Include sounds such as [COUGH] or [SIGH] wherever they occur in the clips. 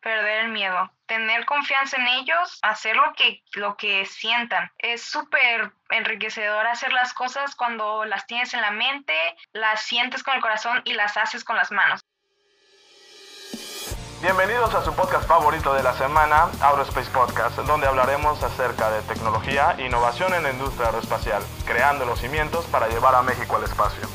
perder el miedo, tener confianza en ellos, hacer lo que, lo que sientan. Es súper enriquecedor hacer las cosas cuando las tienes en la mente, las sientes con el corazón y las haces con las manos. Bienvenidos a su podcast favorito de la semana, Aerospace Podcast, donde hablaremos acerca de tecnología e innovación en la industria aeroespacial, creando los cimientos para llevar a México al espacio.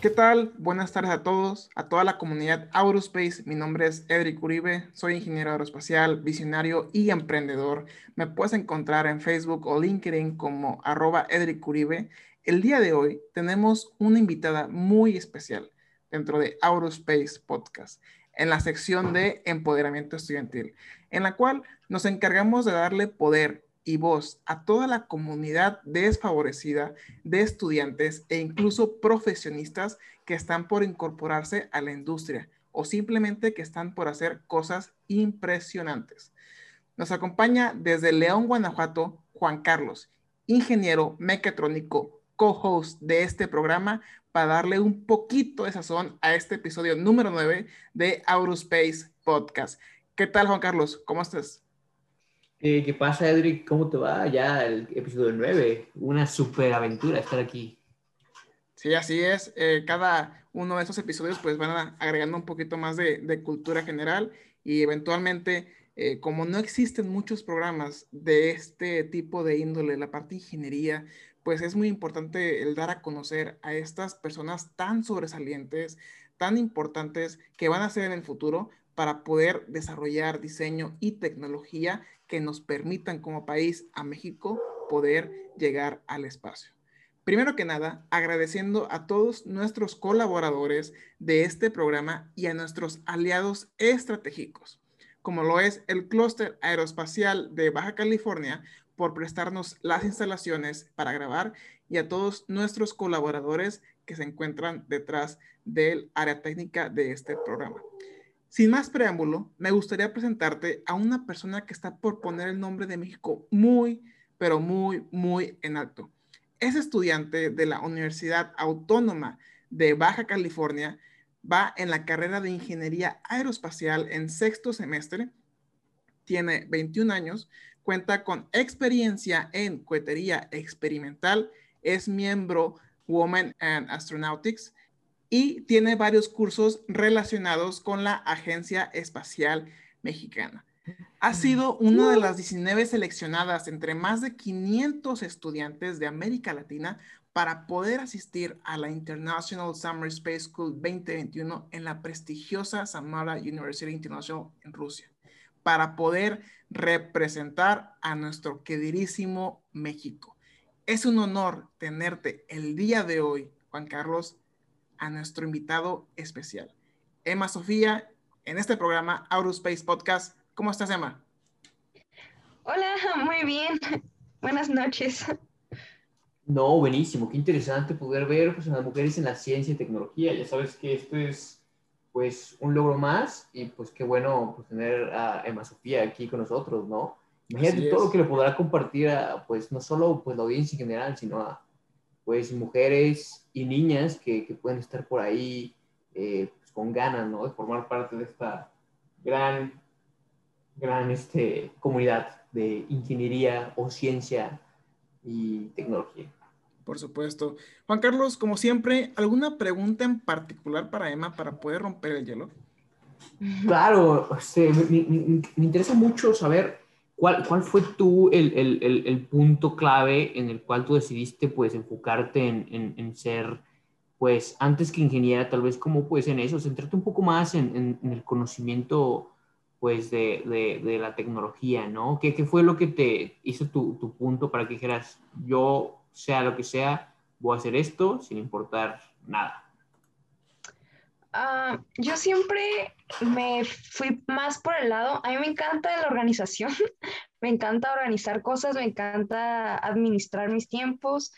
¿Qué tal? Buenas tardes a todos, a toda la comunidad Aerospace. Mi nombre es Edric Uribe, soy ingeniero aeroespacial, visionario y emprendedor. Me puedes encontrar en Facebook o LinkedIn como arroba Edric Uribe. El día de hoy tenemos una invitada muy especial dentro de Aerospace Podcast en la sección de empoderamiento estudiantil, en la cual nos encargamos de darle poder y voz a toda la comunidad desfavorecida de estudiantes e incluso profesionistas que están por incorporarse a la industria o simplemente que están por hacer cosas impresionantes. Nos acompaña desde León, Guanajuato, Juan Carlos, ingeniero mecatrónico, co-host de este programa, para darle un poquito de sazón a este episodio número 9 de Aurospace Podcast. ¿Qué tal, Juan Carlos? ¿Cómo estás? Eh, ¿Qué pasa, Edric? ¿Cómo te va? Ya el episodio 9. Una super aventura estar aquí. Sí, así es. Eh, cada uno de esos episodios pues van agregando un poquito más de, de cultura general y eventualmente, eh, como no existen muchos programas de este tipo de índole, la parte de ingeniería, pues es muy importante el dar a conocer a estas personas tan sobresalientes, tan importantes que van a ser en el futuro para poder desarrollar diseño y tecnología que nos permitan como país a México poder llegar al espacio. Primero que nada, agradeciendo a todos nuestros colaboradores de este programa y a nuestros aliados estratégicos, como lo es el Clúster Aeroespacial de Baja California, por prestarnos las instalaciones para grabar y a todos nuestros colaboradores que se encuentran detrás del área técnica de este programa. Sin más preámbulo, me gustaría presentarte a una persona que está por poner el nombre de México muy, pero muy, muy en alto. Es estudiante de la Universidad Autónoma de Baja California, va en la carrera de Ingeniería Aeroespacial en sexto semestre, tiene 21 años, cuenta con experiencia en cohetería experimental, es miembro Women and Astronautics y tiene varios cursos relacionados con la Agencia Espacial Mexicana. Ha sido una de las 19 seleccionadas entre más de 500 estudiantes de América Latina para poder asistir a la International Summer Space School 2021 en la prestigiosa Samara University International en Rusia para poder representar a nuestro queridísimo México. Es un honor tenerte el día de hoy, Juan Carlos, a nuestro invitado especial, Emma Sofía, en este programa Aurospace Podcast. ¿Cómo estás, Emma? Hola, muy bien. [LAUGHS] Buenas noches. No, buenísimo. Qué interesante poder ver pues, a las mujeres en la ciencia y tecnología. Ya sabes que esto es pues un logro más y pues qué bueno pues, tener a Emma Sofía aquí con nosotros, ¿no? Imagínate todo lo que le podrá compartir a, pues, no solo pues, la audiencia en general, sino a, pues, mujeres y niñas que, que pueden estar por ahí eh, pues, con ganas, ¿no? De formar parte de esta gran, gran este, comunidad de ingeniería o ciencia y tecnología. Por supuesto. Juan Carlos, como siempre, ¿alguna pregunta en particular para Emma para poder romper el hielo? Claro, este, me, interesa mucho saber cuál, cuál fue tú el, el, el, punto clave en el cual tú decidiste pues enfocarte en, en, en, ser, pues antes que ingeniera, tal vez como pues en eso, centrarte un poco más en, el conocimiento pues de, de, de, la tecnología, ¿no? ¿Qué, ¿Qué, fue lo que te hizo tu, tu punto para que dijeras, yo sea lo que sea, voy a hacer esto sin importar nada? Ah, yo siempre me fui más por el lado, a mí me encanta la organización, [LAUGHS] me encanta organizar cosas, me encanta administrar mis tiempos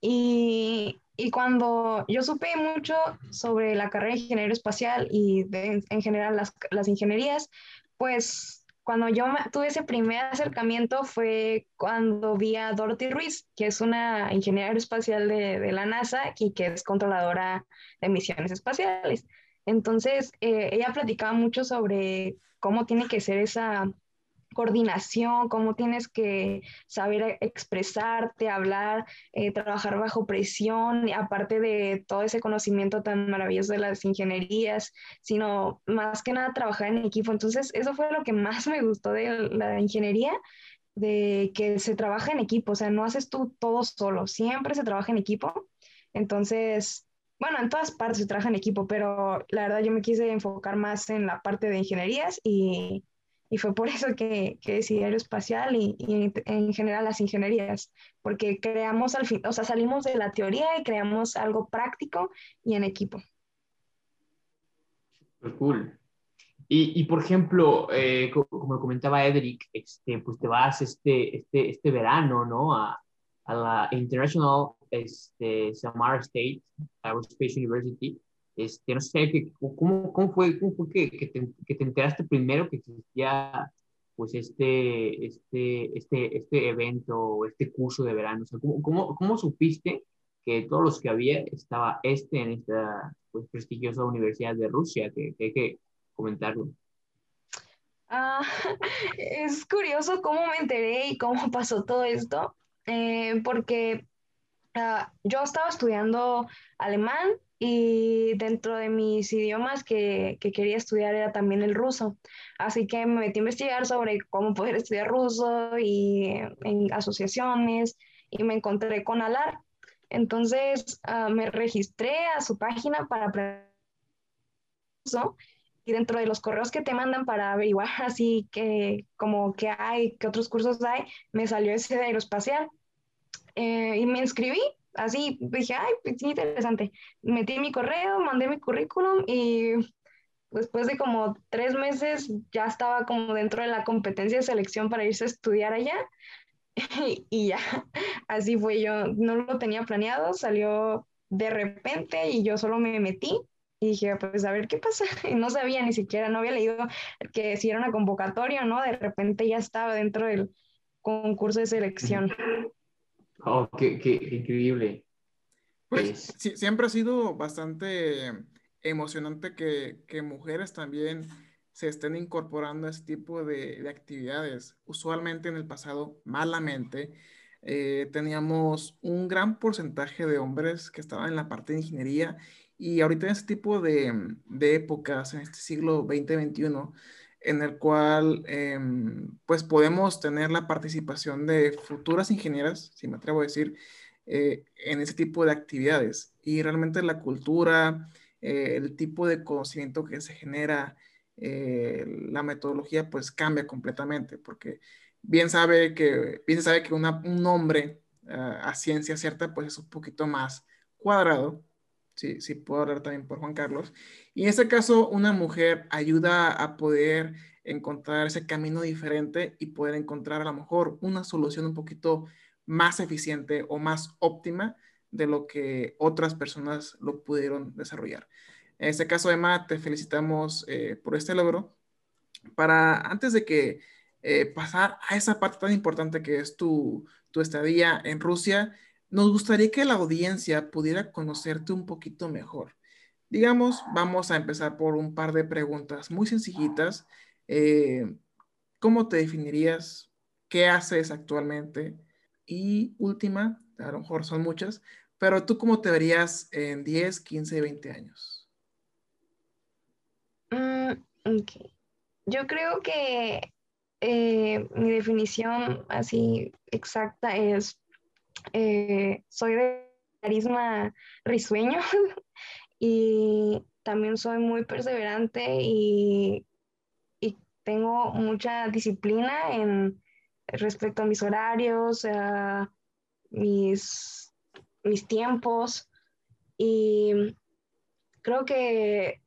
y, y cuando yo supe mucho sobre la carrera de ingeniero espacial y en general las, las ingenierías, pues cuando yo tuve ese primer acercamiento fue cuando vi a Dorothy Ruiz, que es una ingeniera aeroespacial de, de la NASA y que es controladora de misiones espaciales. Entonces, eh, ella platicaba mucho sobre cómo tiene que ser esa coordinación, cómo tienes que saber expresarte, hablar, eh, trabajar bajo presión, aparte de todo ese conocimiento tan maravilloso de las ingenierías, sino más que nada trabajar en equipo. Entonces, eso fue lo que más me gustó de la ingeniería, de que se trabaja en equipo, o sea, no haces tú todo solo, siempre se trabaja en equipo. Entonces, bueno, en todas partes se trabaja en equipo, pero la verdad yo me quise enfocar más en la parte de ingenierías y, y fue por [LAUGHS] eso que, que decidí aeroespacial y, y, en general las ingenierías, porque creamos al fin, o sea, salimos de la teoría y creamos algo práctico y en equipo. Cool. Y, y por ejemplo, eh, como comentaba Edric, este, pues te vas este, este, este verano, ¿no? A, a la International este, Samara State Aerospace University. Este, no sé, ¿cómo, cómo, fue, cómo fue que, que, te, que, te, enteraste primero que existía pues este, este, este, este evento, este curso de verano? O sea, ¿cómo, cómo, cómo supiste que todos los que había estaba este en esta pues, prestigiosa universidad de Rusia? Que, que hay que comentarlo. Ah, [LAUGHS] es curioso cómo me enteré y cómo pasó todo esto, eh, porque uh, yo estaba estudiando alemán y dentro de mis idiomas que, que, quería estudiar era también el ruso. Así que me metí a investigar sobre cómo poder estudiar ruso y en asociaciones y me encontré con ALAR. Entonces uh, me registré a su página para aprender ruso y dentro de los correos que te mandan para averiguar [LAUGHS] así que como que hay, qué otros cursos hay, me salió ese de aeroespacial. Eh, y me inscribí, así dije, ay, pues interesante. Metí mi correo, mandé mi currículum y después de como tres meses ya estaba como dentro de la competencia de selección para irse a estudiar allá. [LAUGHS] y ya, así fue yo, no lo tenía planeado, salió de repente y yo solo me metí y dije, pues a ver qué pasa. [LAUGHS] Y no sabía ni siquiera, no había leído que si era una convocatoria no, de repente ya estaba dentro del concurso de selección. Oh, qué, qué, increíble. Pues sí, siempre ha sido bastante emocionante que, que, mujeres también se estén incorporando a este tipo de, de actividades. Usualmente en el pasado, malamente, eh, teníamos un gran porcentaje de hombres que estaban en la parte de ingeniería y ahorita en este tipo de, de épocas, en este siglo 2021, en el cual em, pues podemos tener la participación de futuras ingenieras, si me atrevo a decir, eh, en ese tipo de actividades. Y realmente la cultura, eh, el tipo de conocimiento que se genera, eh, la metodología pues cambia completamente, porque bien sabe que, bien sabe que un hombre uh, a ciencia cierta pues es un poquito más cuadrado, sí, sí puedo hablar también por Juan Carlos. Y en este caso, una mujer ayuda a poder encontrar ese camino diferente y poder encontrar a lo mejor una solución un poquito más eficiente o más óptima de lo que otras personas lo pudieron desarrollar. En este caso, Emma, te felicitamos eh, por este logro. Para antes de que eh, pasar a esa parte tan importante que es tu, tu estadía en Rusia, nos gustaría que la audiencia pudiera conocerte un poquito mejor. Digamos, vamos a empezar por un par de preguntas muy sencillitas. Eh, ¿Cómo te definirías? ¿Qué haces actualmente? Y última, a lo mejor son muchas, pero tú cómo te verías en 10, 15, 20 años? Mm, okay. Yo creo que eh, mi definición así exacta es eh, soy de carisma risueño [LAUGHS] y también soy muy perseverante y, y, tengo mucha disciplina en respecto a mis horarios, a mis, mis tiempos y creo que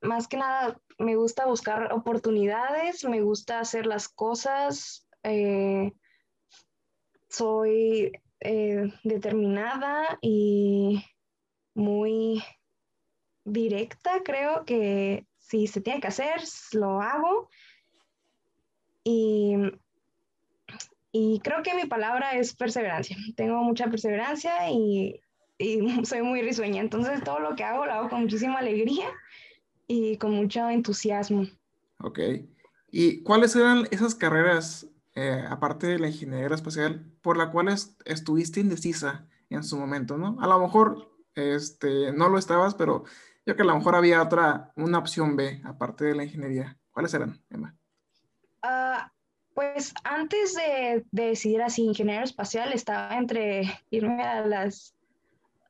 más que nada me gusta buscar oportunidades, me gusta hacer las cosas eh, soy eh, determinada y muy directa, creo que si se tiene que hacer, lo hago. Y, y creo que mi palabra es perseverancia. Tengo mucha perseverancia y, y [LAUGHS] soy muy risueña. Entonces todo lo que hago lo hago con muchísima alegría y con mucho entusiasmo. Ok. ¿Y cuáles eran esas carreras, eh, aparte de la ingeniería espacial, por la cual estuviste indecisa en su momento, ¿no? A lo mejor este, no lo estabas, pero yo que a lo mejor había otra, una opción B, aparte de la ingeniería. ¿Cuáles eran, Emma? Ah, pues antes de, decidir así ingeniero espacial, estaba entre irme a las,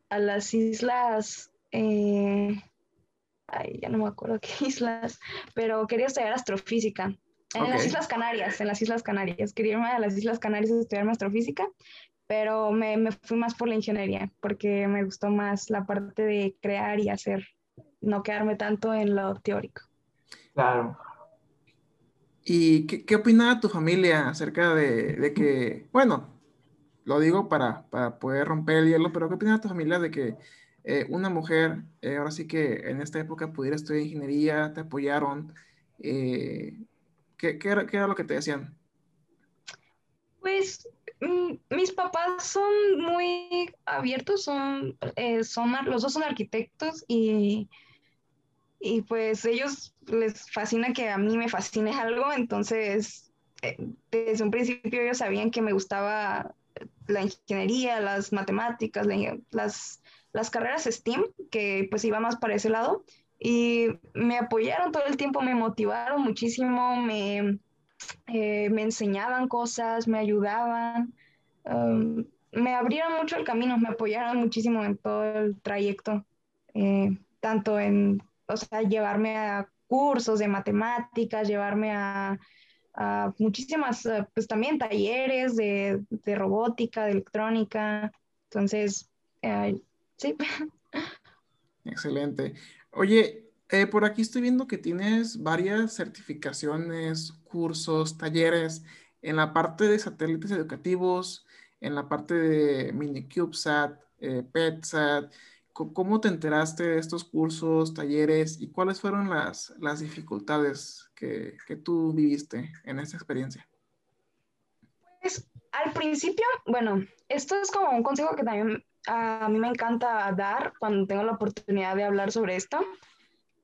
a las islas, eh, ay, ya no me acuerdo qué [LAUGHS] islas, pero quería estudiar astrofísica. En las Islas Canarias, en las Islas Canarias. Quería irme a las Islas Canarias a estudiar astrofísica, pero me, me fui más por la ingeniería, porque me gustó más la parte de crear y hacer no quedarme tanto en lo teórico. Claro. ¿Y qué, qué opinaba tu familia acerca de, de, que, bueno, lo digo para, para, poder romper el hielo, pero qué opinaba tu familia de que eh, una mujer, eh, ahora sí que en esta época pudiera estudiar ingeniería, te apoyaron? Eh, ¿qué, qué, era, ¿Qué era lo que te decían? Pues mm, mis papás son muy abiertos, son, son, los dos son arquitectos y y pues ellos les fascina que a mí me fascine algo, entonces eh, desde un principio ellos sabían que me gustaba la ingeniería, las matemáticas, las, las carreras STEAM, que pues iba más para ese lado, y me apoyaron todo el tiempo, me motivaron muchísimo, me, eh, me enseñaban cosas, me ayudaban, um, me abrieron mucho el camino, me apoyaron muchísimo en todo el trayecto, eh, tanto en o sea, llevarme a cursos de matemáticas, llevarme a, muchísimas, eh, pues también talleres de, robótica, de electrónica. Entonces, sí. [LAUGHS] Excelente. Oye, eh, por aquí estoy viendo que tienes varias certificaciones, cursos, talleres en la parte de satélites educativos, en la parte de MiniCubeSat, PetSat. ¿Cómo te enteraste de estos cursos, talleres y cuáles fueron las, las dificultades que, que, tú viviste en esta experiencia? Pues al principio, bueno, esto es como un consejo que también a mí me encanta dar cuando tengo la oportunidad de hablar sobre esto.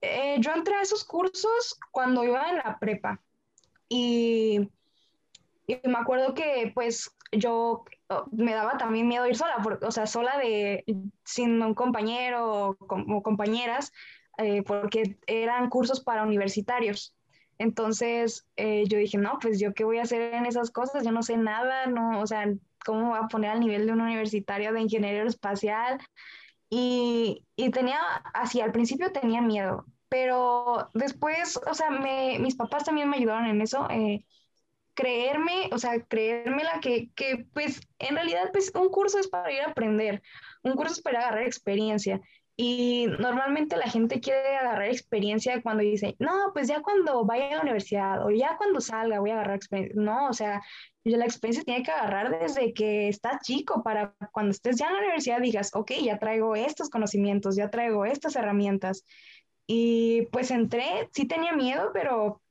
Eh, yo entré a esos cursos cuando iba en la prepa y, y me acuerdo que pues yo Oh, me daba también miedo ir sola, o sea, sola de, sin un compañero o, compañeras, eh, porque eran cursos para universitarios. Entonces eh, yo dije, no, pues yo qué voy a hacer en esas cosas, yo no sé nada, no, o sea, ¿cómo voy a poner al nivel de un universitario de ingeniero espacial? Y, y tenía, así, al principio tenía miedo, pero después, o sea, me, mis papás también me ayudaron en eso. Eh, creerme, o sea, creérmela que, que pues en realidad pues un curso es para ir a aprender, un curso es para agarrar experiencia. Y normalmente la gente quiere agarrar experiencia cuando dice, no, pues ya cuando vaya a la universidad o ya cuando salga voy a agarrar experiencia. No, o sea, la experiencia tiene que agarrar desde que estás chico para cuando estés ya en la universidad digas, ok, ya traigo estos conocimientos, ya traigo estas herramientas. Y pues entré, sí tenía miedo, pero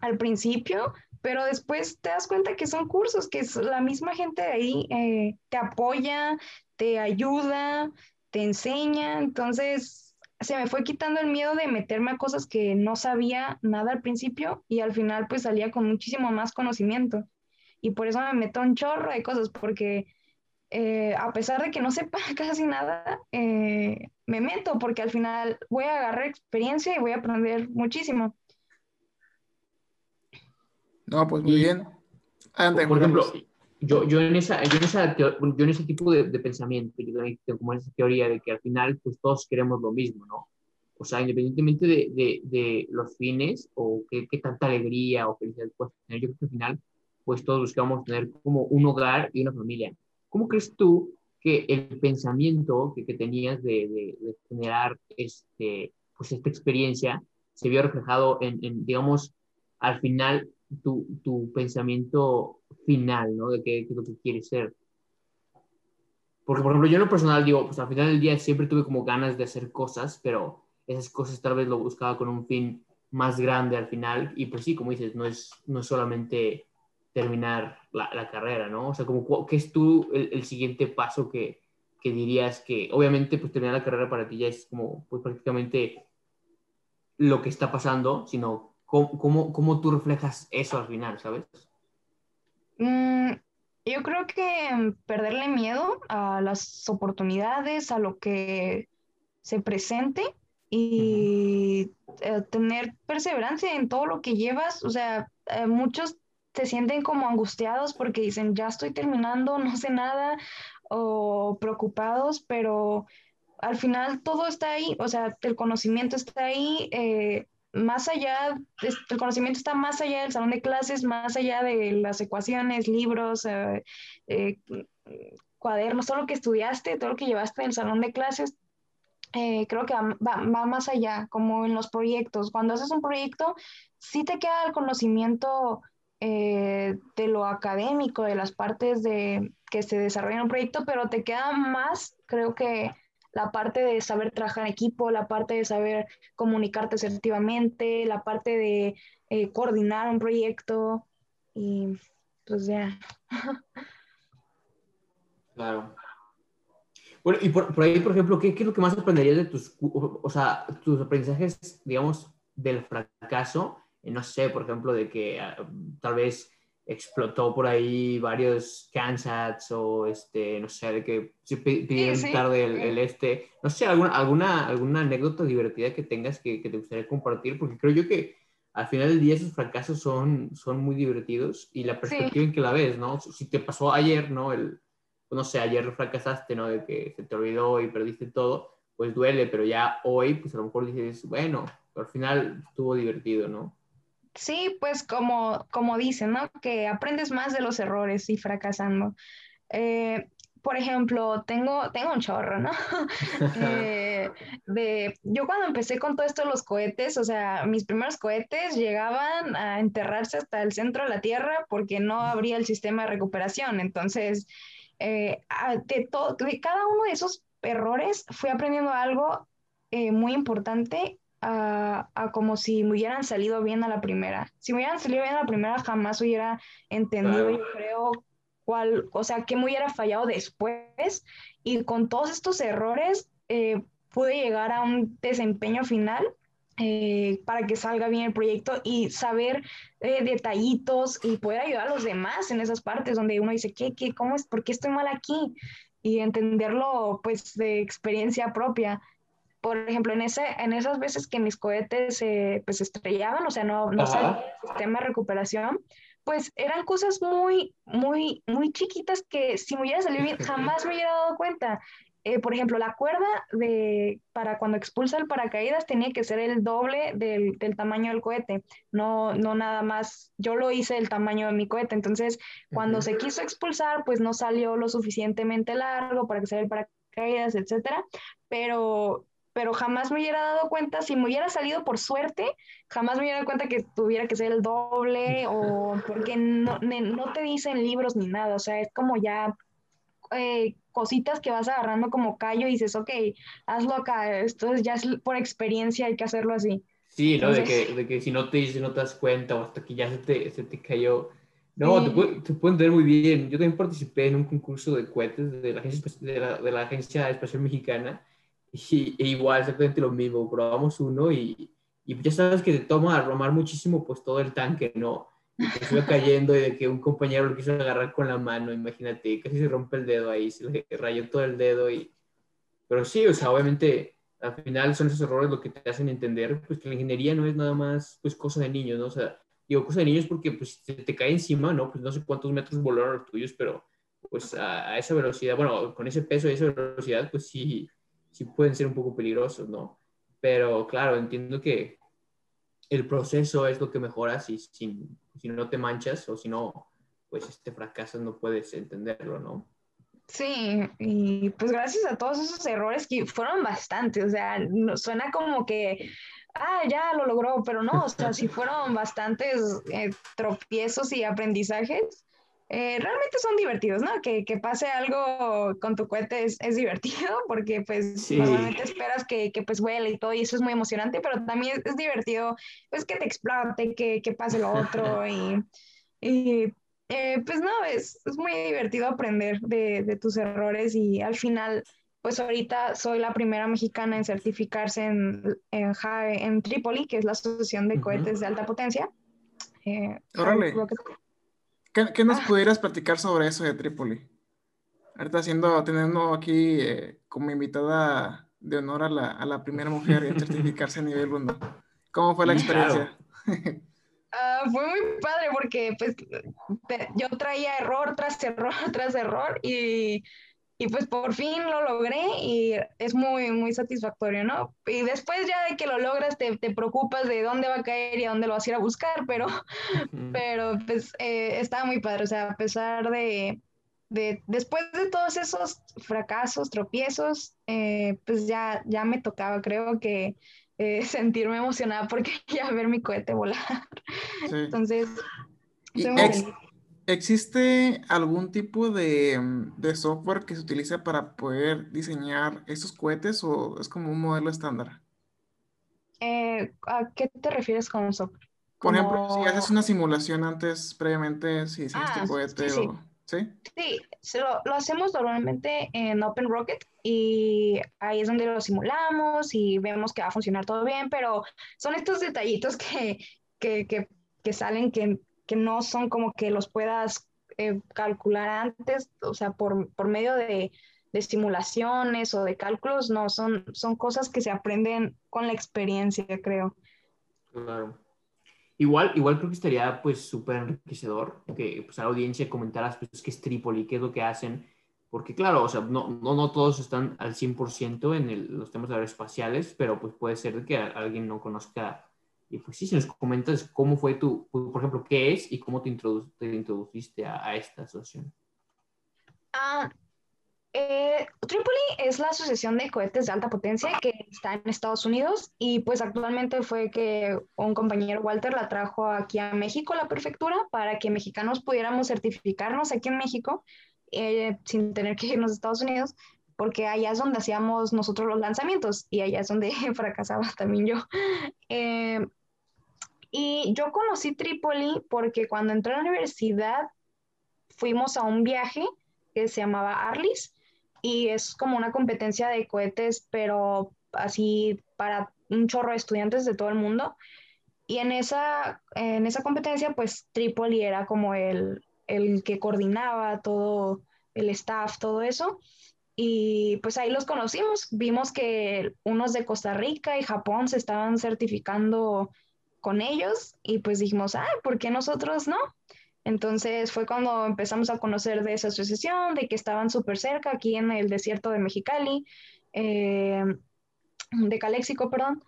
al principio pero después te das cuenta que son cursos, que es la misma gente de ahí eh, te apoya, te ayuda, te enseña, entonces se me fue quitando el miedo de meterme a cosas que no sabía nada al principio y al final pues salía con muchísimo más conocimiento. Y por eso me meto un chorro de cosas, porque eh, a pesar de que no sepa [LAUGHS] casi nada, eh, me meto porque al final voy a agarrar experiencia y voy a aprender muchísimo. No, pues muy bien. por ejemplo, yo, yo, en esa, yo, en esa, yo en ese tipo de, de pensamiento, yo tengo como esa teoría de que al final pues todos queremos lo mismo, ¿no? O sea, independientemente de, de, de los fines o qué, tanta alegría o felicidad puedes tener, yo creo que al final pues todos buscamos tener como un hogar y una familia. ¿Cómo crees tú que el pensamiento que, que tenías de, de, generar este, pues esta experiencia se vio reflejado en, en digamos, al final tu, tu pensamiento final, ¿no? De qué, es lo que quieres ser. Porque, por ejemplo, yo en lo personal digo, pues al final del día siempre tuve como ganas de hacer cosas, pero esas cosas tal vez lo buscaba con un fin más grande al final. Y pues sí, como dices, no es, no es solamente terminar la, la carrera, ¿no? O sea, como, ¿qué es tú el, el siguiente paso que, que, dirías que, obviamente, pues terminar la carrera para ti ya es como, pues prácticamente lo que está pasando, sino cómo, cómo, cómo tú reflejas eso al final, ¿sabes? Mm, yo creo que perderle miedo a las oportunidades, a lo que se presente y eh, tener perseverancia en todo lo que llevas. O sea, eh, muchos se sienten como angustiados porque dicen, ya estoy terminando, [LAUGHS] no sé nada, o preocupados, pero al final todo está ahí, o sea, el conocimiento está ahí, eh, más allá, el conocimiento está más allá del salón de clases, más allá de las ecuaciones, libros, cuadernos, todo lo que estudiaste, todo lo que llevaste en el salón de clases, eh, creo que va, más allá, como en los proyectos. Cuando haces un proyecto, sí te queda el conocimiento eh, de lo académico, de las partes de que se desarrolla un proyecto, pero te queda más, creo que la parte de saber trabajar en equipo, la parte de saber comunicarte asertivamente, la parte de eh, coordinar un proyecto y pues ya. [LAUGHS] Claro. Bueno, y por, ahí, por ejemplo, ¿qué, ¿qué, es lo que más aprenderías de tus, o sea, tus aprendizajes, digamos, del fracaso? Eh, no sé, por ejemplo, de que ah, tal vez explotó por ahí varios CANSATs o, este, no sé, de que se pidieron tarde el, este, no sé, alguna, alguna, alguna anécdota divertida que tengas que, que, te gustaría compartir, porque creo yo que al final del día esos fracasos son, son muy divertidos y la perspectiva en que la ves, ¿no? Si te pasó ayer, ¿no? El, no sé, ayer fracasaste, ¿no? De que se te olvidó y perdiste todo, pues duele, pero ya hoy, pues a lo mejor dices, bueno, al final estuvo divertido, ¿no? Sí, pues como, como dicen, ¿no? Que aprendes más de los errores y fracasando. Eh, por ejemplo, tengo, tengo un chorro, ¿no? [LAUGHS] Eh, de, yo cuando empecé con todo esto de los cohetes, o sea, mis primeros cohetes llegaban a enterrarse hasta el centro de la Tierra porque no habría el sistema de recuperación. Entonces, eh, de, todo, de cada uno de esos errores fui aprendiendo algo eh, muy importante a, como si me hubieran salido bien a la primera. Si me hubieran salido bien a la primera, jamás hubiera entendido, yo creo, cuál, o sea, qué me hubiera fallado después. Y con todos estos errores, eh, pude llegar a un desempeño final eh, para que salga bien el proyecto y saber eh, detallitos y poder ayudar a los demás en esas partes donde uno dice, ¿qué, qué, cómo es, por qué estoy mal aquí? Y entenderlo pues de experiencia propia. Por ejemplo, en, ese, en esas veces que mis cohetes eh, pues estrellaban, o sea, no, no salía el sistema de recuperación, pues eran cosas muy, muy, muy chiquitas que si me hubiera salido bien, jamás me hubiera dado cuenta. Eh, por ejemplo, la cuerda de, para cuando expulsa el paracaídas tenía que ser el doble del, del, tamaño del cohete, no, no nada más, yo lo hice el tamaño de mi cohete, entonces cuando se quiso expulsar, pues no salió lo suficientemente largo para que saliera el paracaídas, etcétera, pero, pero jamás me hubiera dado cuenta, si me hubiera salido por suerte, jamás me hubiera dado cuenta que tuviera que ser el doble [LAUGHS] o porque no, no te dicen libros ni nada, o sea, es como ya eh, cositas que vas agarrando como callo y dices, ok, hazlo acá, esto ya es por experiencia, hay que hacerlo así. Sí, ¿no? de, que, de que si no te dices, no te das cuenta o hasta que ya se te, se te cayó. No, te, pueden te entender muy bien. Yo también participé en un concurso de cohetes de la Agencia, de la, de la Agencia Espacial Mexicana y, e igual, exactamente lo mismo. Probamos uno y, y ya sabes que te toma a romar muchísimo pues todo el tanque, ¿no? y se iba [LAUGHS] cayendo y de que un compañero lo quiso agarrar con la mano, imagínate, casi se rompe el dedo ahí, se le rayó todo el dedo y... Pero sí, o sea, obviamente al final son esos errores lo que te hacen entender, pues que la ingeniería no es nada más, pues, cosa de niños, ¿no? O sea, digo cosa de niños porque, pues, si te cae encima, ¿no? Pues no sé cuántos metros volaron los tuyos, pero, pues, a, a, esa velocidad, bueno, con ese peso y esa velocidad, pues sí, sí pueden ser un poco peligrosos, ¿no? Pero, claro, entiendo que el proceso es lo que mejora si, si, si no te manchas o si no, pues este fracaso no puedes entenderlo, ¿no? Sí, y pues gracias a todos esos errores que fueron bastantes, o sea, suena como que, ah, ya lo logró, pero no, o sea, sí fueron bastantes eh, tropiezos y aprendizajes eh, realmente son divertidos, ¿no? Que, que, pase algo con tu cohete es, es divertido [LAUGHS] porque pues normalmente esperas que, que, pues vuele y todo y eso es muy emocionante, pero también es, divertido pues que te explote, que, que pase lo otro [LAUGHS] y, y eh, pues no, es, es, muy divertido aprender de, de, tus errores y al final pues ahorita soy la primera mexicana en certificarse en, en, en Trípoli, que es la Asociación de Cohetes de Alta Potencia. Eh, Órale. ¿Qué, nos ah. pudieras platicar sobre eso de Trípoli? Ahorita haciendo, teniendo aquí eh, como invitada de honor a la, a la primera mujer en certificarse a nivel 1. ¿Cómo fue la experiencia? Ah, fue muy padre porque pues yo traía error tras error [LAUGHS] tras error y, y, pues por fin lo logré y es muy, muy satisfactorio, ¿no? Y después ya de que lo logras te, te preocupas de dónde va a caer y a dónde lo vas a ir a buscar, pero, pero pues eh, estaba muy padre, o sea, a pesar de, de después de todos esos fracasos, tropiezos, eh, pues ya, ya me tocaba, creo que eh, [LAUGHS] sentirme emocionada porque [LAUGHS] ya ver mi cohete volar. Entonces, ¿existe algún tipo de, de, software que se utilice para poder diseñar esos cohetes o es como un modelo estándar? Eh, ¿A qué te refieres con software? Por ejemplo, si haces una simulación antes, previamente, si diseñas tu ah, cohete o... ¿Sí? Sí, lo, lo, hacemos normalmente en Open Rocket y ahí es donde lo simulamos y vemos que va a funcionar todo bien, pero son estos detallitos que, que, que, que salen que, que, no son como que los puedas eh, calcular antes, o sea, por, por medio de, de, simulaciones o de cálculos, no, son, son cosas que se aprenden con la experiencia, creo. Claro. Igual, igual creo que estaría pues súper enriquecedor que pues, a la audiencia comentaras pues qué es Trípoli, qué es lo que hacen, porque claro, o sea, no, no, no todos están al 100% en el, los temas aeroespaciales, pero pues puede ser que alguien no conozca. Y pues sí, si nos comentas cómo fue tu, por ejemplo, qué es y cómo te, te introduciste a, a, esta asociación. Ah, eh, Tripoli es la asociación de cohetes de alta potencia que está en Estados Unidos y pues actualmente fue que un compañero Walter la trajo aquí a México, la prefectura, para que mexicanos pudiéramos certificarnos aquí en México eh, sin tener que irnos a Estados Unidos, porque allá es donde hacíamos nosotros los lanzamientos y allá es donde [LAUGHS] fracasaba también yo. [LAUGHS] Eh, y yo conocí Trípoli porque cuando entré a la universidad fuimos a un viaje que se llamaba Arlis y es como una competencia de cohetes, pero así para un chorro de estudiantes de todo el mundo. Y en esa, en esa competencia, pues Tripoli era como el, el que coordinaba todo el staff, todo eso. Y pues ahí los conocimos. Vimos que unos de Costa Rica y Japón se estaban certificando con ellos y pues dijimos, ah, ¿por qué nosotros no? Entonces fue cuando empezamos a conocer de esa asociación, de que estaban súper cerca, aquí en el desierto de Mexicali, eh, de Caléxico, perdón.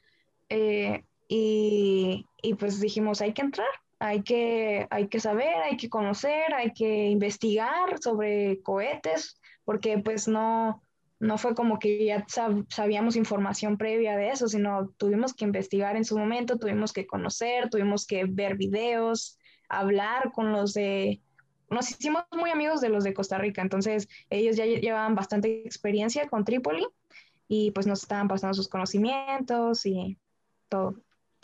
Eh, y, y, pues dijimos, hay que entrar, hay que, hay que saber, hay que conocer, hay que investigar sobre cohetes, porque pues no, no fue como que ya sabíamos información previa de eso, sino tuvimos que investigar en su momento, tuvimos que conocer, tuvimos que ver videos, hablar con los de, nos hicimos muy amigos de los de Costa Rica, entonces ellos ya llevaban bastante experiencia con Trípoli y pues nos estaban pasando sus conocimientos y todo.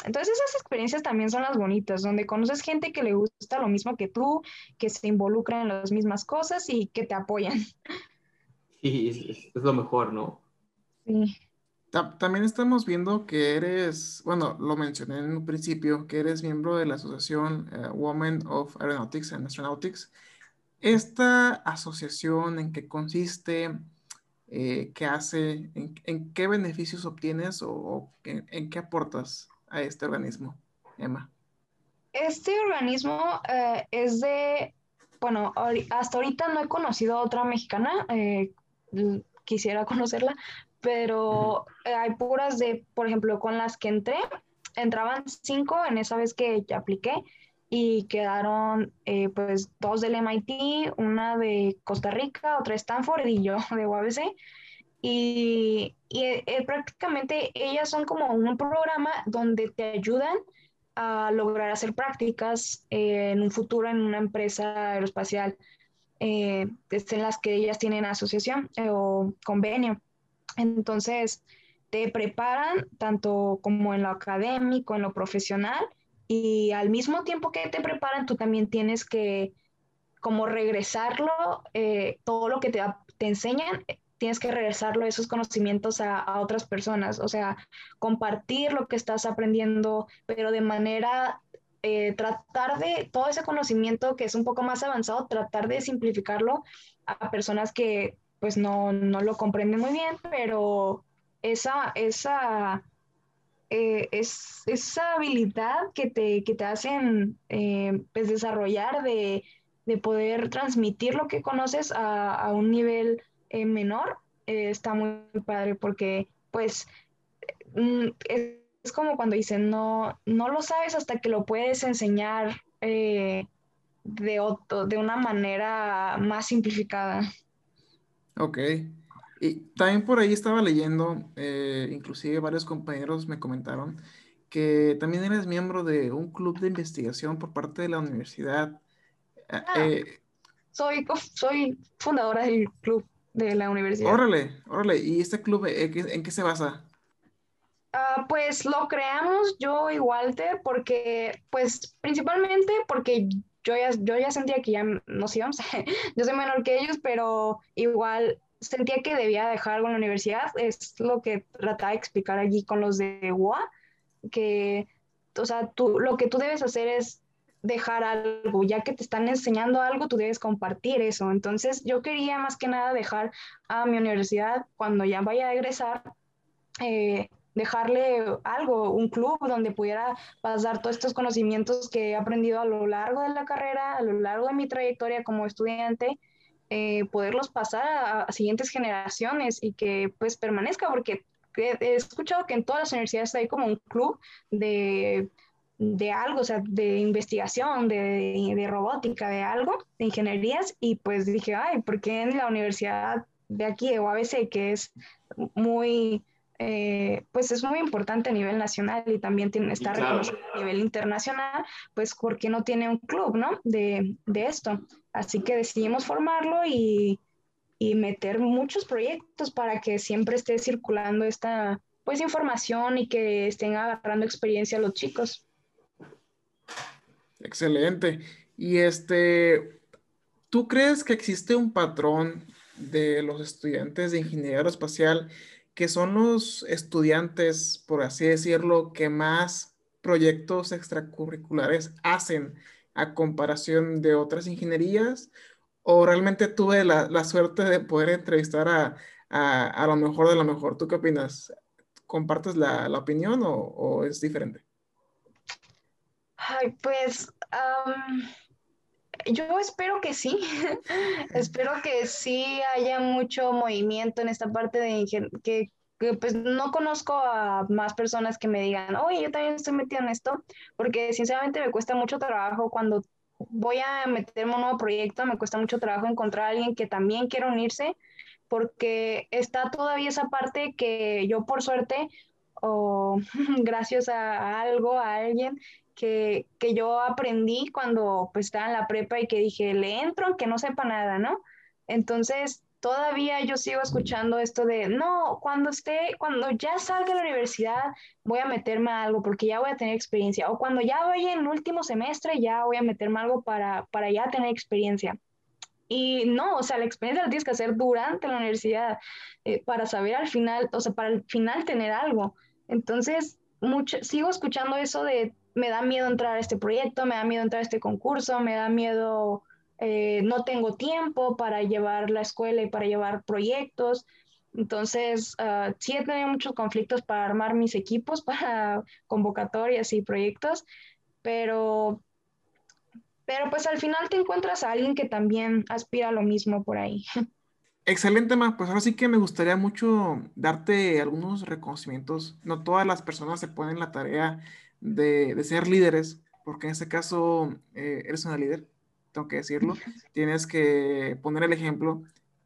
Entonces esas experiencias también son las bonitas, donde conoces gente que le gusta lo mismo que tú, que se involucra en las mismas cosas y que te apoyan. [LAUGHS] Sí, es, es lo mejor, ¿no? Sí. También estamos viendo que eres, bueno, lo mencioné en un principio, que eres miembro de la asociación eh, Women of Aeronautics and Astronautics. ¿Esta asociación en qué consiste? Eh, ¿Qué hace? En, qué beneficios obtienes o, en, qué aportas a este organismo, Emma? Este organismo eh, es de, bueno, hasta ahorita no he conocido a otra mexicana, quisiera [LAUGHS] conocerla, pero eh, hay puras de, por ejemplo, con las que entré, entraban cinco en esa vez que apliqué y quedaron eh, pues dos del MIT, una de Costa Rica, otra de Stanford y yo [LAUGHS] de UABC. Y, y eh, prácticamente ellas son como un programa donde te ayudan a lograr hacer prácticas en un futuro en una empresa aeroespacial, en las que ellas tienen asociación o convenio. Entonces, te preparan tanto como en lo académico, en lo profesional, y al mismo tiempo que te preparan, tú también tienes que como regresarlo, eh, todo lo que te, te enseñan, tienes que regresarlo, esos conocimientos a, a, otras personas, o sea, compartir lo que estás aprendiendo, pero de manera, eh, tratar de todo ese conocimiento que es un poco más avanzado, tratar de simplificarlo a personas que pues no, no lo comprenden muy bien, pero esa, esa, eh, es, esa habilidad que te, que te hacen eh, pues desarrollar de, de, poder transmitir lo que conoces a, a un nivel menor, está muy padre porque pues mm, es, es, como cuando dicen, no, no lo sabes hasta que lo puedes enseñar de, otro, de una manera más simplificada. Ok. Y también por ahí estaba leyendo, eh, inclusive varios compañeros me comentaron que también eres miembro de un club de investigación por parte de la universidad. Ah, ah eh, soy, soy fundadora del club de la universidad. Órale, órale. ¿Y este club eh, en qué se basa? Uh, pues lo creamos yo y Walter porque, pues principalmente porque yo ya, yo ya sentía que ya nos íbamos, [LAUGHS] yo soy menor que ellos, pero igual sentía que debía dejar algo en la universidad, es lo que trataba de explicar allí con los de UA, que, o sea, tú, lo que tú debes hacer es dejar algo, ya que te están enseñando algo, tú debes compartir eso. Entonces, yo quería más que nada dejar a mi universidad, cuando ya vaya a egresar, eh, dejarle algo, un club donde pudiera pasar todos estos conocimientos que he aprendido a lo largo de la carrera, a lo largo de mi trayectoria como estudiante, eh, poderlos pasar a, siguientes generaciones y que pues permanezca, porque he, escuchado que en todas las universidades hay como un club de, de algo, o sea, de investigación, de, de, robótica, de algo, de ingenierías, y pues dije, ay, ¿por qué en la universidad de aquí, o ABC, que es muy eh, pues es muy importante a nivel nacional y también tiene, está reconocido a nivel internacional, pues porque no tiene un club, ¿no? De, de esto. Así que decidimos formarlo y, y, meter muchos proyectos para que siempre esté circulando esta pues información y que estén agarrando experiencia los chicos. Excelente. Y este, ¿tú crees que existe un patrón de los estudiantes de ingeniería aeroespacial que son los estudiantes, por así decirlo, que más proyectos extracurriculares hacen a comparación de otras ingenierías? ¿O realmente tuve la, la suerte de poder entrevistar a, a, a, lo mejor de lo mejor? ¿Tú qué opinas? ¿Compartes la, la opinión o, o, es diferente? Ay, pues yo espero que sí, [LAUGHS] espero que sí haya mucho movimiento en esta parte de que, que, pues no conozco a más personas que me digan, oye, yo también estoy metido en esto, porque sinceramente me cuesta mucho trabajo cuando voy a meterme un nuevo proyecto, me cuesta mucho trabajo encontrar a alguien que también quiera unirse, porque está todavía esa parte que yo por suerte o [LAUGHS] gracias a algo, a alguien, que, que, yo aprendí cuando pues, estaba en la prepa y que dije, le entro aunque no sepa nada, ¿no? Entonces, todavía yo sigo escuchando esto de, no, cuando esté, cuando ya salga de la universidad, voy a meterme a algo porque ya voy a tener experiencia. O cuando ya vaya en el último semestre, ya voy a meterme a algo para, para ya tener experiencia. Y no, o sea, la experiencia la tienes que hacer durante la universidad eh, para saber al final, o sea, para al final tener algo. Entonces, mucho, sigo escuchando eso de me da miedo entrar a este proyecto, me da miedo entrar a este concurso, me da miedo, eh, no tengo tiempo para llevar la escuela y para llevar proyectos. Entonces, uh, sí he tenido muchos conflictos para armar mis equipos [LAUGHS] para convocatorias y proyectos, pero, pero pues al final te encuentras a alguien que también aspira a lo mismo por ahí. [LAUGHS] Excelente, Ma. Pues ahora sí que me gustaría mucho darte algunos reconocimientos. No todas las personas se ponen la tarea de, de ser líderes, porque en este caso eh, eres una líder, tengo que decirlo. Tienes que poner el ejemplo,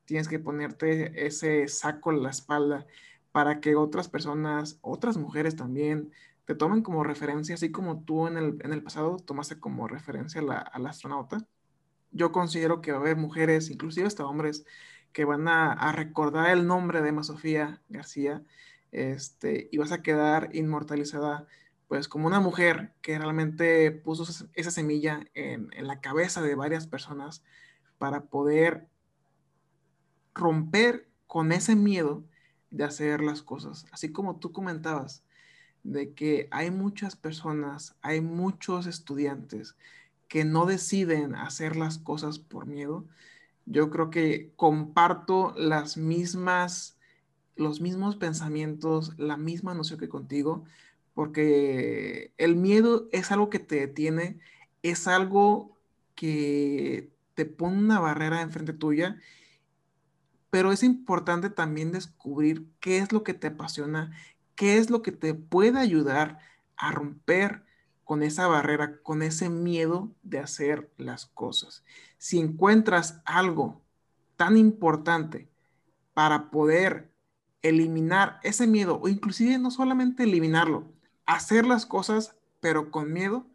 tienes que ponerte ese saco en la espalda para que otras personas, otras mujeres también, te tomen como referencia, así como tú en el, en el pasado tomaste como referencia a la, a la astronauta. Yo considero que va a haber mujeres, inclusive hasta hombres, que van a, recordar el nombre de Emma Sofía García este, y vas a quedar inmortalizada pues como una mujer que realmente puso esa semilla en, la cabeza de varias personas para poder romper con ese miedo de hacer las cosas. Así como tú comentabas, de que hay muchas personas, hay muchos estudiantes que no deciden hacer las cosas por miedo. Yo creo que comparto las mismas, los mismos pensamientos, la misma noción que contigo, porque el miedo es algo que te detiene, es algo que te pone una barrera enfrente tuya pero es importante también descubrir qué es lo que te apasiona, qué es lo que te puede ayudar a romper con esa barrera, con ese miedo de hacer las cosas. Si encuentras algo tan importante para poder eliminar ese miedo o inclusive no solamente eliminarlo, hacer las cosas pero con miedo,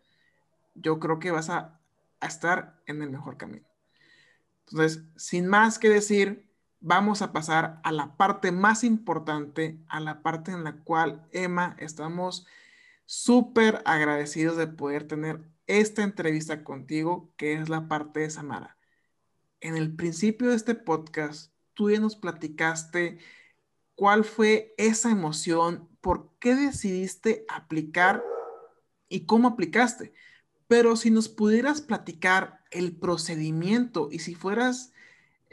yo creo que vas a, estar en el mejor camino. Entonces, sin más que decir, vamos a pasar a la parte más importante, a la parte en la cual, Emma, estamos súper agradecidos de poder tener esta entrevista contigo, que es la parte de Samara. En el principio de este podcast, tú ya nos platicaste cuál fue esa emoción, por qué decidiste aplicar y cómo aplicaste. Pero si nos pudieras platicar el procedimiento y si fueras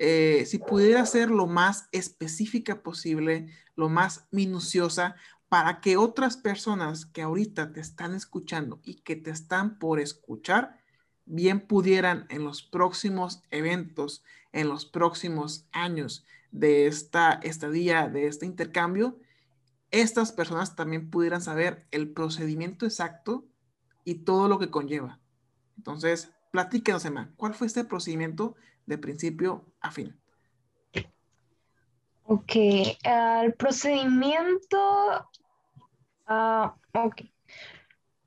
eh, si pudiera ser lo más específica posible, lo más minuciosa, para que otras personas que ahorita te están escuchando y que te están por escuchar, bien pudieran en los próximos eventos, en los próximos años de esta estadía, de este intercambio, estas personas también pudieran saber el procedimiento exacto y todo lo que conlleva. Entonces, platíquenos, Emma, ¿cuál fue este procedimiento de principio a fin. Ok, el procedimiento, uh, ok,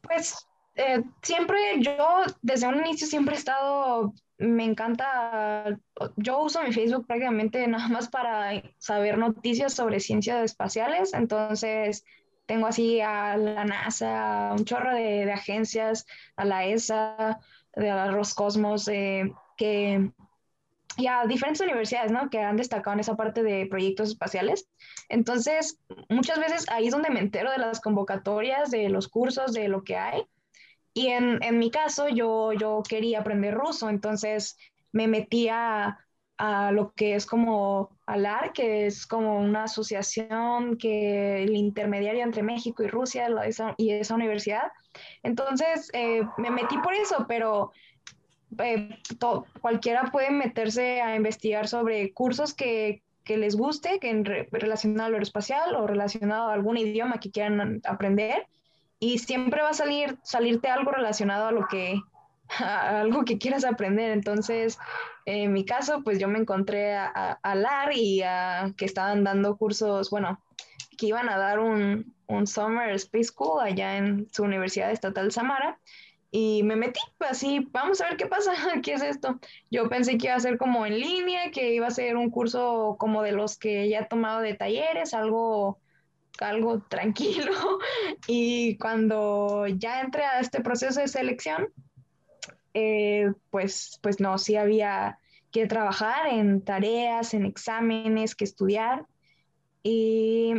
pues eh, siempre yo, desde un inicio siempre he estado, me encanta, yo uso mi Facebook prácticamente [LAUGHS] nada más para saber noticias sobre ciencias espaciales, entonces tengo así a la NASA, un chorro de, agencias, a la ESA, de la Roscosmos, eh, que y a diferentes universidades, ¿no? Que han destacado en esa parte de proyectos espaciales. Entonces, muchas veces ahí es donde me entero de las convocatorias, de los cursos, de lo que hay. Y en, en mi caso, yo, yo quería aprender ruso, entonces me metí a, a lo que es como ALAR, que es como una asociación que el intermediario entre México y Rusia y esa universidad. Entonces, eh, me metí por eso, pero eh, cualquiera puede meterse a investigar sobre cursos que, que les guste, que en relacionado al aeroespacial o relacionado a algún idioma que quieran aprender. Y siempre va a salir, salirte algo relacionado a lo que, [LAUGHS] a algo que quieras aprender. Entonces, en mi caso, pues yo me encontré a, a, LAR y a, que estaban dando cursos, bueno, que iban a dar un, un Summer Space School allá en su Universidad Estatal Samara y me metí, pues así, vamos a ver qué pasa, [LAUGHS] qué es esto. Yo pensé que iba a ser como en línea, que iba a ser un curso como de los que ya he tomado de talleres, algo, algo [LAUGHS] tranquilo. Y cuando ya entré a este proceso de selección, eh, pues, pues no, sí había que trabajar en tareas, en exámenes, que estudiar. Y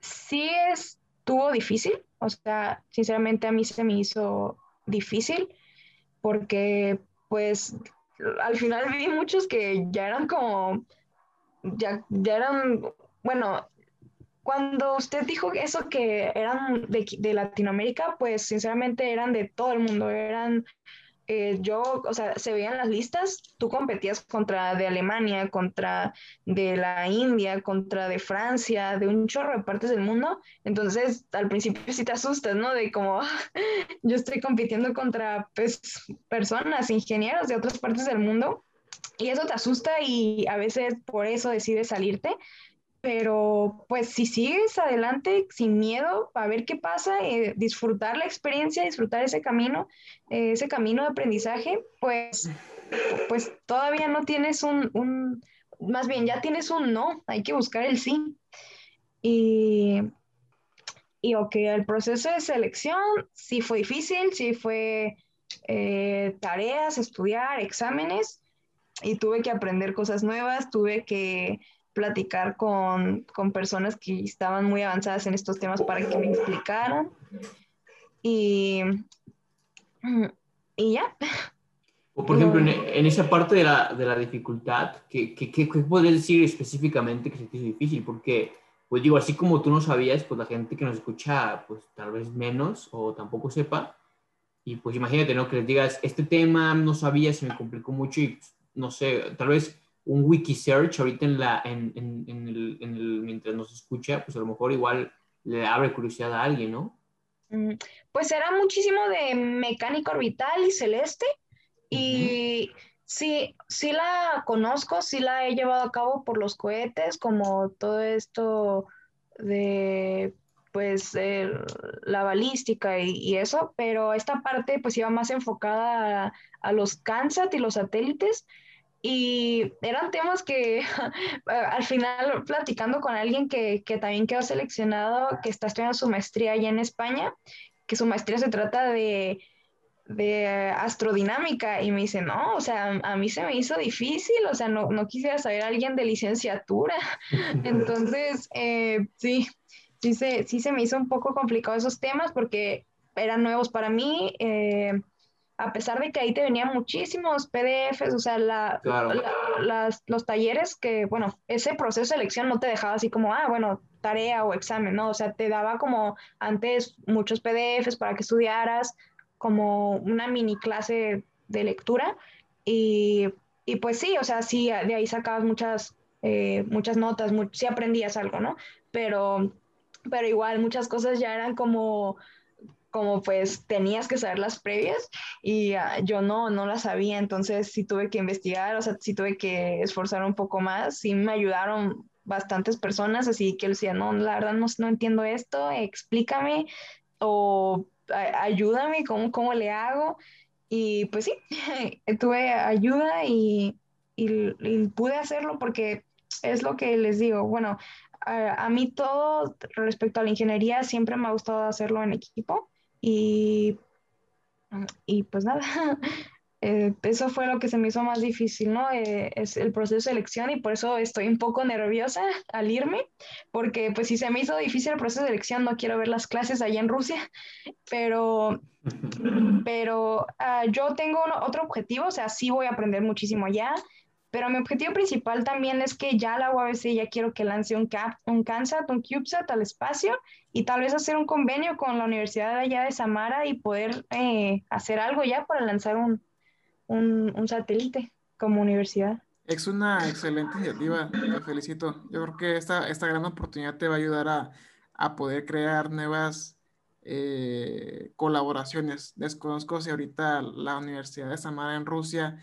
sí estuvo difícil, o sea, sinceramente a mí se me hizo difícil porque pues al final vi muchos que ya eran como, ya, ya eran, bueno, cuando usted dijo eso que eran de, de Latinoamérica, pues sinceramente eran de todo el mundo, eran eh, yo, o sea, se veían las listas, tú competías contra de Alemania, contra de la India, contra de Francia, de un chorro de partes del mundo. Entonces, al principio sí te asustas, ¿no? De como yo estoy compitiendo contra pues, personas, ingenieros de otras partes del mundo. Y eso te asusta y a veces por eso decides salirte pero pues si sigues adelante sin miedo a ver qué pasa, eh, disfrutar la experiencia, disfrutar ese camino, eh, ese camino de aprendizaje, pues, pues todavía no tienes un, un, más bien ya tienes un no, hay que buscar el sí. Y, y ok, el proceso de selección sí fue difícil, sí fue eh, tareas, estudiar, exámenes, y tuve que aprender cosas nuevas, tuve que platicar con, con, personas que estaban muy avanzadas en estos temas para que me explicaran. Y, y ya. O por ejemplo, en, esa parte de la, de la dificultad, ¿qué, qué, qué, puedes decir específicamente que se te hizo difícil? Porque, pues digo, así como tú no sabías, pues la gente que nos escucha, pues tal vez menos o tampoco sepa. Y pues imagínate, ¿no? Que les digas, este tema no sabía, se me complicó mucho y pues, no sé, tal vez un wiki search ahorita en la, en, en, en, el, en el, mientras nos escucha, pues a lo mejor igual le abre curiosidad a alguien, ¿no? Mm, pues era muchísimo de mecánica orbital y celeste y sí, sí la conozco, sí la he llevado a cabo por los cohetes, como todo esto de pues la balística y, eso, pero esta parte pues iba más enfocada a, a los CANSAT y los satélites y eran temas que [LAUGHS] al final platicando con alguien que, que, también quedó seleccionado, que está estudiando su maestría allá en España, que su maestría se trata de, de astrodinámica y me dice, no, o sea, a mí se me hizo difícil, o sea, no, no quisiera saber a alguien de licenciatura. [LAUGHS] Entonces, eh, sí, sí se, sí se me hizo un poco complicado esos temas porque eran nuevos para mí. Eh, a pesar de que ahí te venían muchísimos PDFs, o sea, la, las, los talleres que, bueno, ese proceso de selección no te dejaba así como, ah, bueno, tarea o examen, ¿no? O sea, te daba como antes muchos PDFs para que estudiaras, como una mini clase de lectura y, y pues sí, o sea, sí, de ahí sacabas muchas, eh, muchas notas, sí aprendías algo, ¿no? Pero, pero igual muchas cosas ya eran como como pues tenías que saber las previas y ah, yo no, no las sabía, entonces sí tuve que investigar, o sea, sí tuve que esforzar un poco más, sí me ayudaron bastantes personas, así que decía, no, la verdad no, no entiendo esto, explícame o ayúdame, ¿cómo, ¿cómo le hago? Y pues sí, [LAUGHS] tuve ayuda y, y, pude hacerlo porque es lo que les digo, bueno, a, a mí todo respecto a la ingeniería siempre me ha gustado hacerlo en equipo y, y pues nada, [LAUGHS] eh, eso fue lo que se me hizo más difícil, ¿no? Eh, es el proceso de selección y por eso estoy un poco nerviosa [LAUGHS] al irme, porque pues si se me hizo difícil el proceso de selección, no quiero ver las clases allá en Rusia, [LAUGHS] pero, pero uh, yo tengo otro objetivo, o sea, sí voy a aprender muchísimo allá, pero mi objetivo principal también es que ya la UABC ya quiero que lance un, cap, un CANSAT, un CubeSat al espacio y tal vez hacer un convenio con la Universidad de allá de Samara y poder eh, hacer algo ya para lanzar un, un, un, satélite como universidad. Es una excelente iniciativa, te felicito. Yo creo que esta, esta gran oportunidad te va a ayudar a, a poder crear nuevas eh, colaboraciones. Desconozco si ahorita la Universidad de Samara en Rusia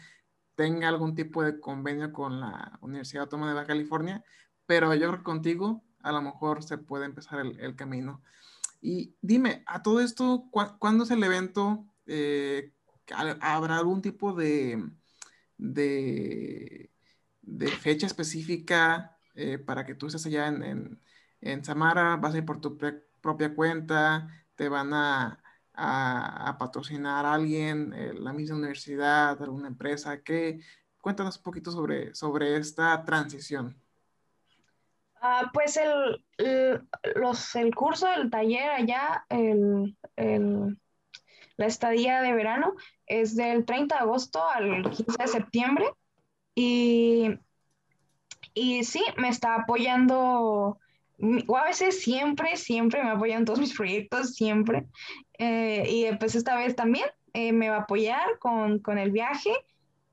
tenga algún tipo de convenio con la Universidad Autónoma de Baja California, pero yo contigo a lo mejor se puede empezar el, camino. Y dime, a todo esto, ¿cuándo es el evento? Eh, ¿Habrá algún tipo de, de, fecha específica eh, para que tú estés allá en, en, Samara? ¿Vas a ir por tu propia cuenta? ¿Te van a, a, patrocinar a alguien, la misma universidad, alguna empresa? ¿Qué? Cuéntanos un poquito sobre, sobre esta transición. Ah, pues el, los, el curso del taller allá, el, el, la estadía de verano, es del 30 de agosto al 15 de septiembre. Y, y sí, me está apoyando o a veces siempre, siempre me apoyan todos mis proyectos, siempre. Eh, y pues esta vez también eh, me va a apoyar con, con, el viaje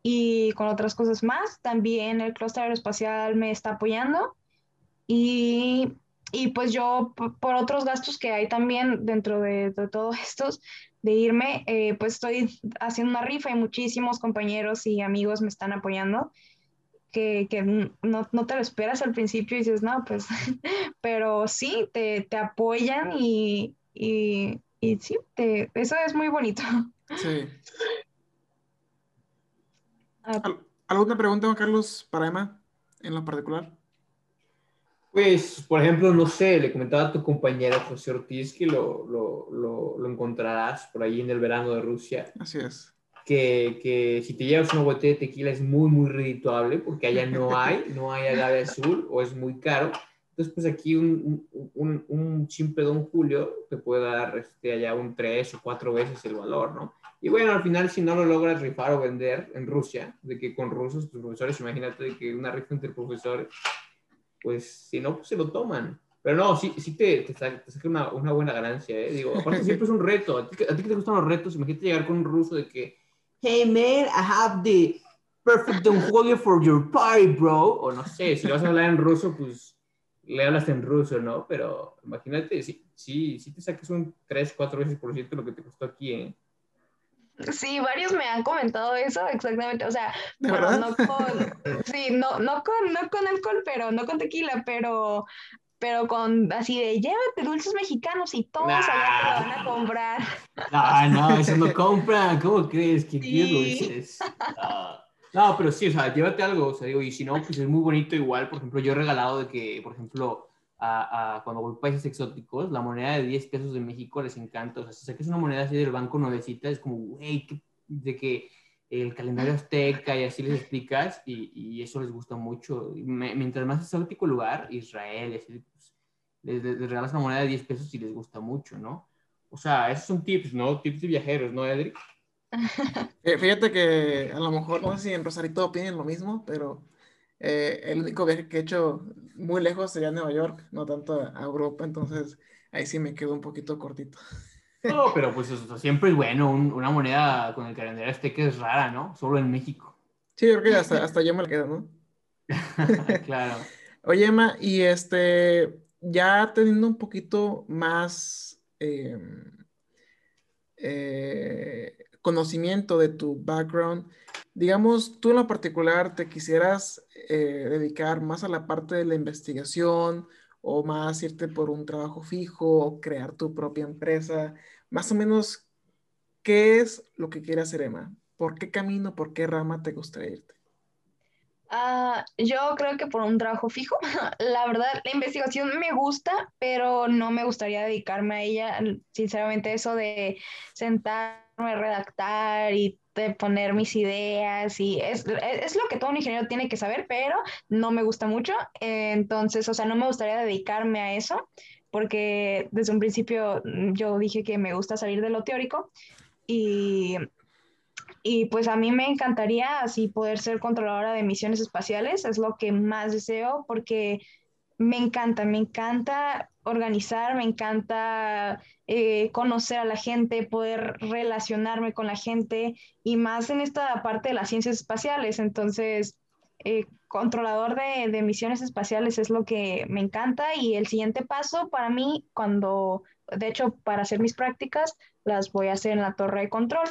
y con otras cosas más. También el clúster aeroespacial me está apoyando. Y, y pues yo, por, otros gastos que hay también dentro de, de todos estos, de irme, eh, pues estoy haciendo una rifa y muchísimos compañeros y amigos me están apoyando que, que no, no, te lo esperas al principio y dices, no, pues, [LAUGHS] pero sí, te, te apoyan y, y, y, sí, te, eso es muy bonito. [LAUGHS] Sí. Ah. ¿Alguna pregunta, Juan Carlos, para Emma, en lo particular? Pues, por ejemplo, no sé, le comentaba a tu compañera José Ortiz que lo, lo, lo, lo encontrarás por ahí en el verano de Rusia. Así es. Que, que, si te llevas una botella de tequila es muy, muy redituable porque allá no hay, no hay agave azul o es muy caro. Entonces, pues aquí un, un, un simple Don Julio te puede dar este, allá un tres o cuatro veces el valor, ¿no? Y bueno, al final, si no lo logras rifar o vender en Rusia, de que con rusos, tus profesores, imagínate de que una rifa entre profesores, pues si no, pues se lo toman. Pero no, sí, sí te, te, saca, una, una, buena ganancia, ¿eh? Digo, aparte siempre es un reto. ¿A ti, ¿A ti que te gustan los retos? Imagínate llegar con un ruso de que, hey man, I have the perfect Don Julio for your party, bro. O no sé, si vas a hablar en ruso, pues le hablas en ruso, ¿no? Pero imagínate, sí, sí, sí te saques un 3, 4 veces por ciento lo que te costó aquí, ¿eh? Sí, varios me han comentado eso, exactamente. O sea, bueno, no con, sí, no, no con, no con alcohol, pero no con tequila, pero, pero con así de llévate dulces mexicanos y todos allá te lo van a comprar. No, no, eso no compran. ¿Cómo crees que sí. dulces? No. no, pero sí, o sea, llévate algo. O sea, digo, y si no, pues es muy bonito igual. Por ejemplo, yo he regalado de que, por ejemplo, a, a, cuando voy a países exóticos, la moneda de 10 pesos de México les encanta. O sea, si es una moneda así del banco nuevecita, es como, güey, de que el calendario azteca y así les explicas y, y eso les gusta mucho. Me, mientras más exótico el lugar, Israel, así, les, les, regalas una moneda de 10 pesos y les gusta mucho, ¿no? O sea, esos son tips, ¿no? Tips de viajeros, ¿no, Edric? [LAUGHS] Fíjate que a lo mejor, no sé si en Rosarito opinen lo mismo, pero eh, el único viaje que he hecho muy lejos sería a Nueva York, no tanto a Europa, entonces ahí sí me quedo un poquito cortito. [LAUGHS] No, pero pues eso, siempre es bueno, un, una moneda con el calendario azteca es rara, ¿no? Solo en México. Sí, creo que hasta, hasta yo me la quedo, ¿no? [LAUGHS] claro. Oye, Emma, y este, ya teniendo un poquito más eh, eh, conocimiento de tu background, digamos, tú en lo particular te quisieras eh, dedicar más a la parte de la investigación o más irte por un trabajo fijo o crear tu propia empresa, más o menos, ¿qué es lo que quiere hacer Emma? ¿Por qué camino, por qué rama te gustaría irte? Uh, yo creo que por un trabajo fijo. [LAUGHS] La verdad, la investigación me gusta, pero no me gustaría dedicarme a ella. Sinceramente, eso de sentarme, redactar y de poner mis ideas y es, es, lo que todo un ingeniero tiene que saber, pero no me gusta mucho. Entonces, o sea, no me gustaría dedicarme a eso porque desde un principio yo dije que me gusta salir de lo teórico y y pues a mí me encantaría así poder ser controladora de misiones espaciales, es lo que más deseo porque me encanta, me encanta organizar, me encanta eh, conocer a la gente, poder relacionarme con la gente y más en esta parte de las ciencias espaciales. Entonces, eh, controlador de, de, misiones espaciales es lo que me encanta y el siguiente paso para mí, cuando, de hecho, para hacer mis prácticas, las voy a hacer en la torre de control.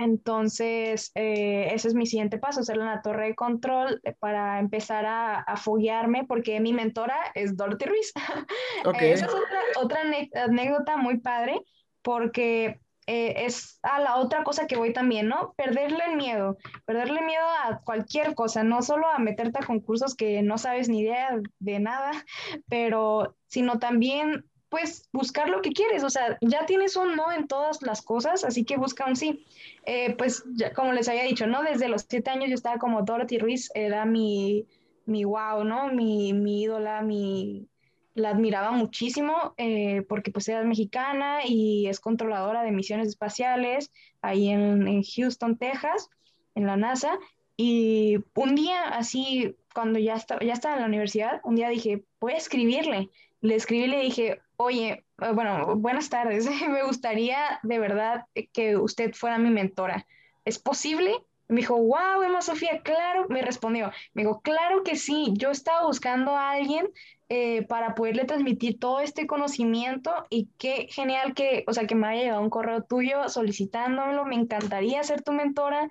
Entonces, eh, ese es mi siguiente paso, hacerlo en la torre de control eh, para empezar a, a foguearme, porque mi mentora es Dorothy Ruiz. [LAUGHS] Okay. Esa es otra, otra, anécdota muy padre, porque eh, es a la otra cosa que voy también, ¿no? Perderle el miedo, perderle miedo a cualquier cosa, no solo a meterte a concursos que no sabes ni idea de nada, [LAUGHS] pero sino también pues buscar lo que quieres, o sea, ya tienes un no en todas las cosas, así que busca un sí. Eh, pues como les había dicho, ¿no? Desde los siete años yo estaba como Dorothy Ruiz, era mi, mi wow, ¿no? Mi, mi ídola, mi, la admiraba muchísimo eh, porque pues era mexicana y es controladora de misiones espaciales ahí en, en Houston, Texas, en la NASA. Y un día así, cuando ya estaba, ya estaba en la universidad, un día dije, voy a escribirle. Le escribí y le dije, oye, eh, bueno, buenas tardes, [LAUGHS] me gustaría de verdad que usted fuera mi mentora. ¿Es posible? Me dijo, wow, Emma Sofía, claro, me respondió, me dijo, claro que sí, yo estaba buscando a alguien eh, para poderle transmitir todo este conocimiento y qué genial que, o sea, que me haya llegado un correo tuyo solicitándomelo, me encantaría ser tu mentora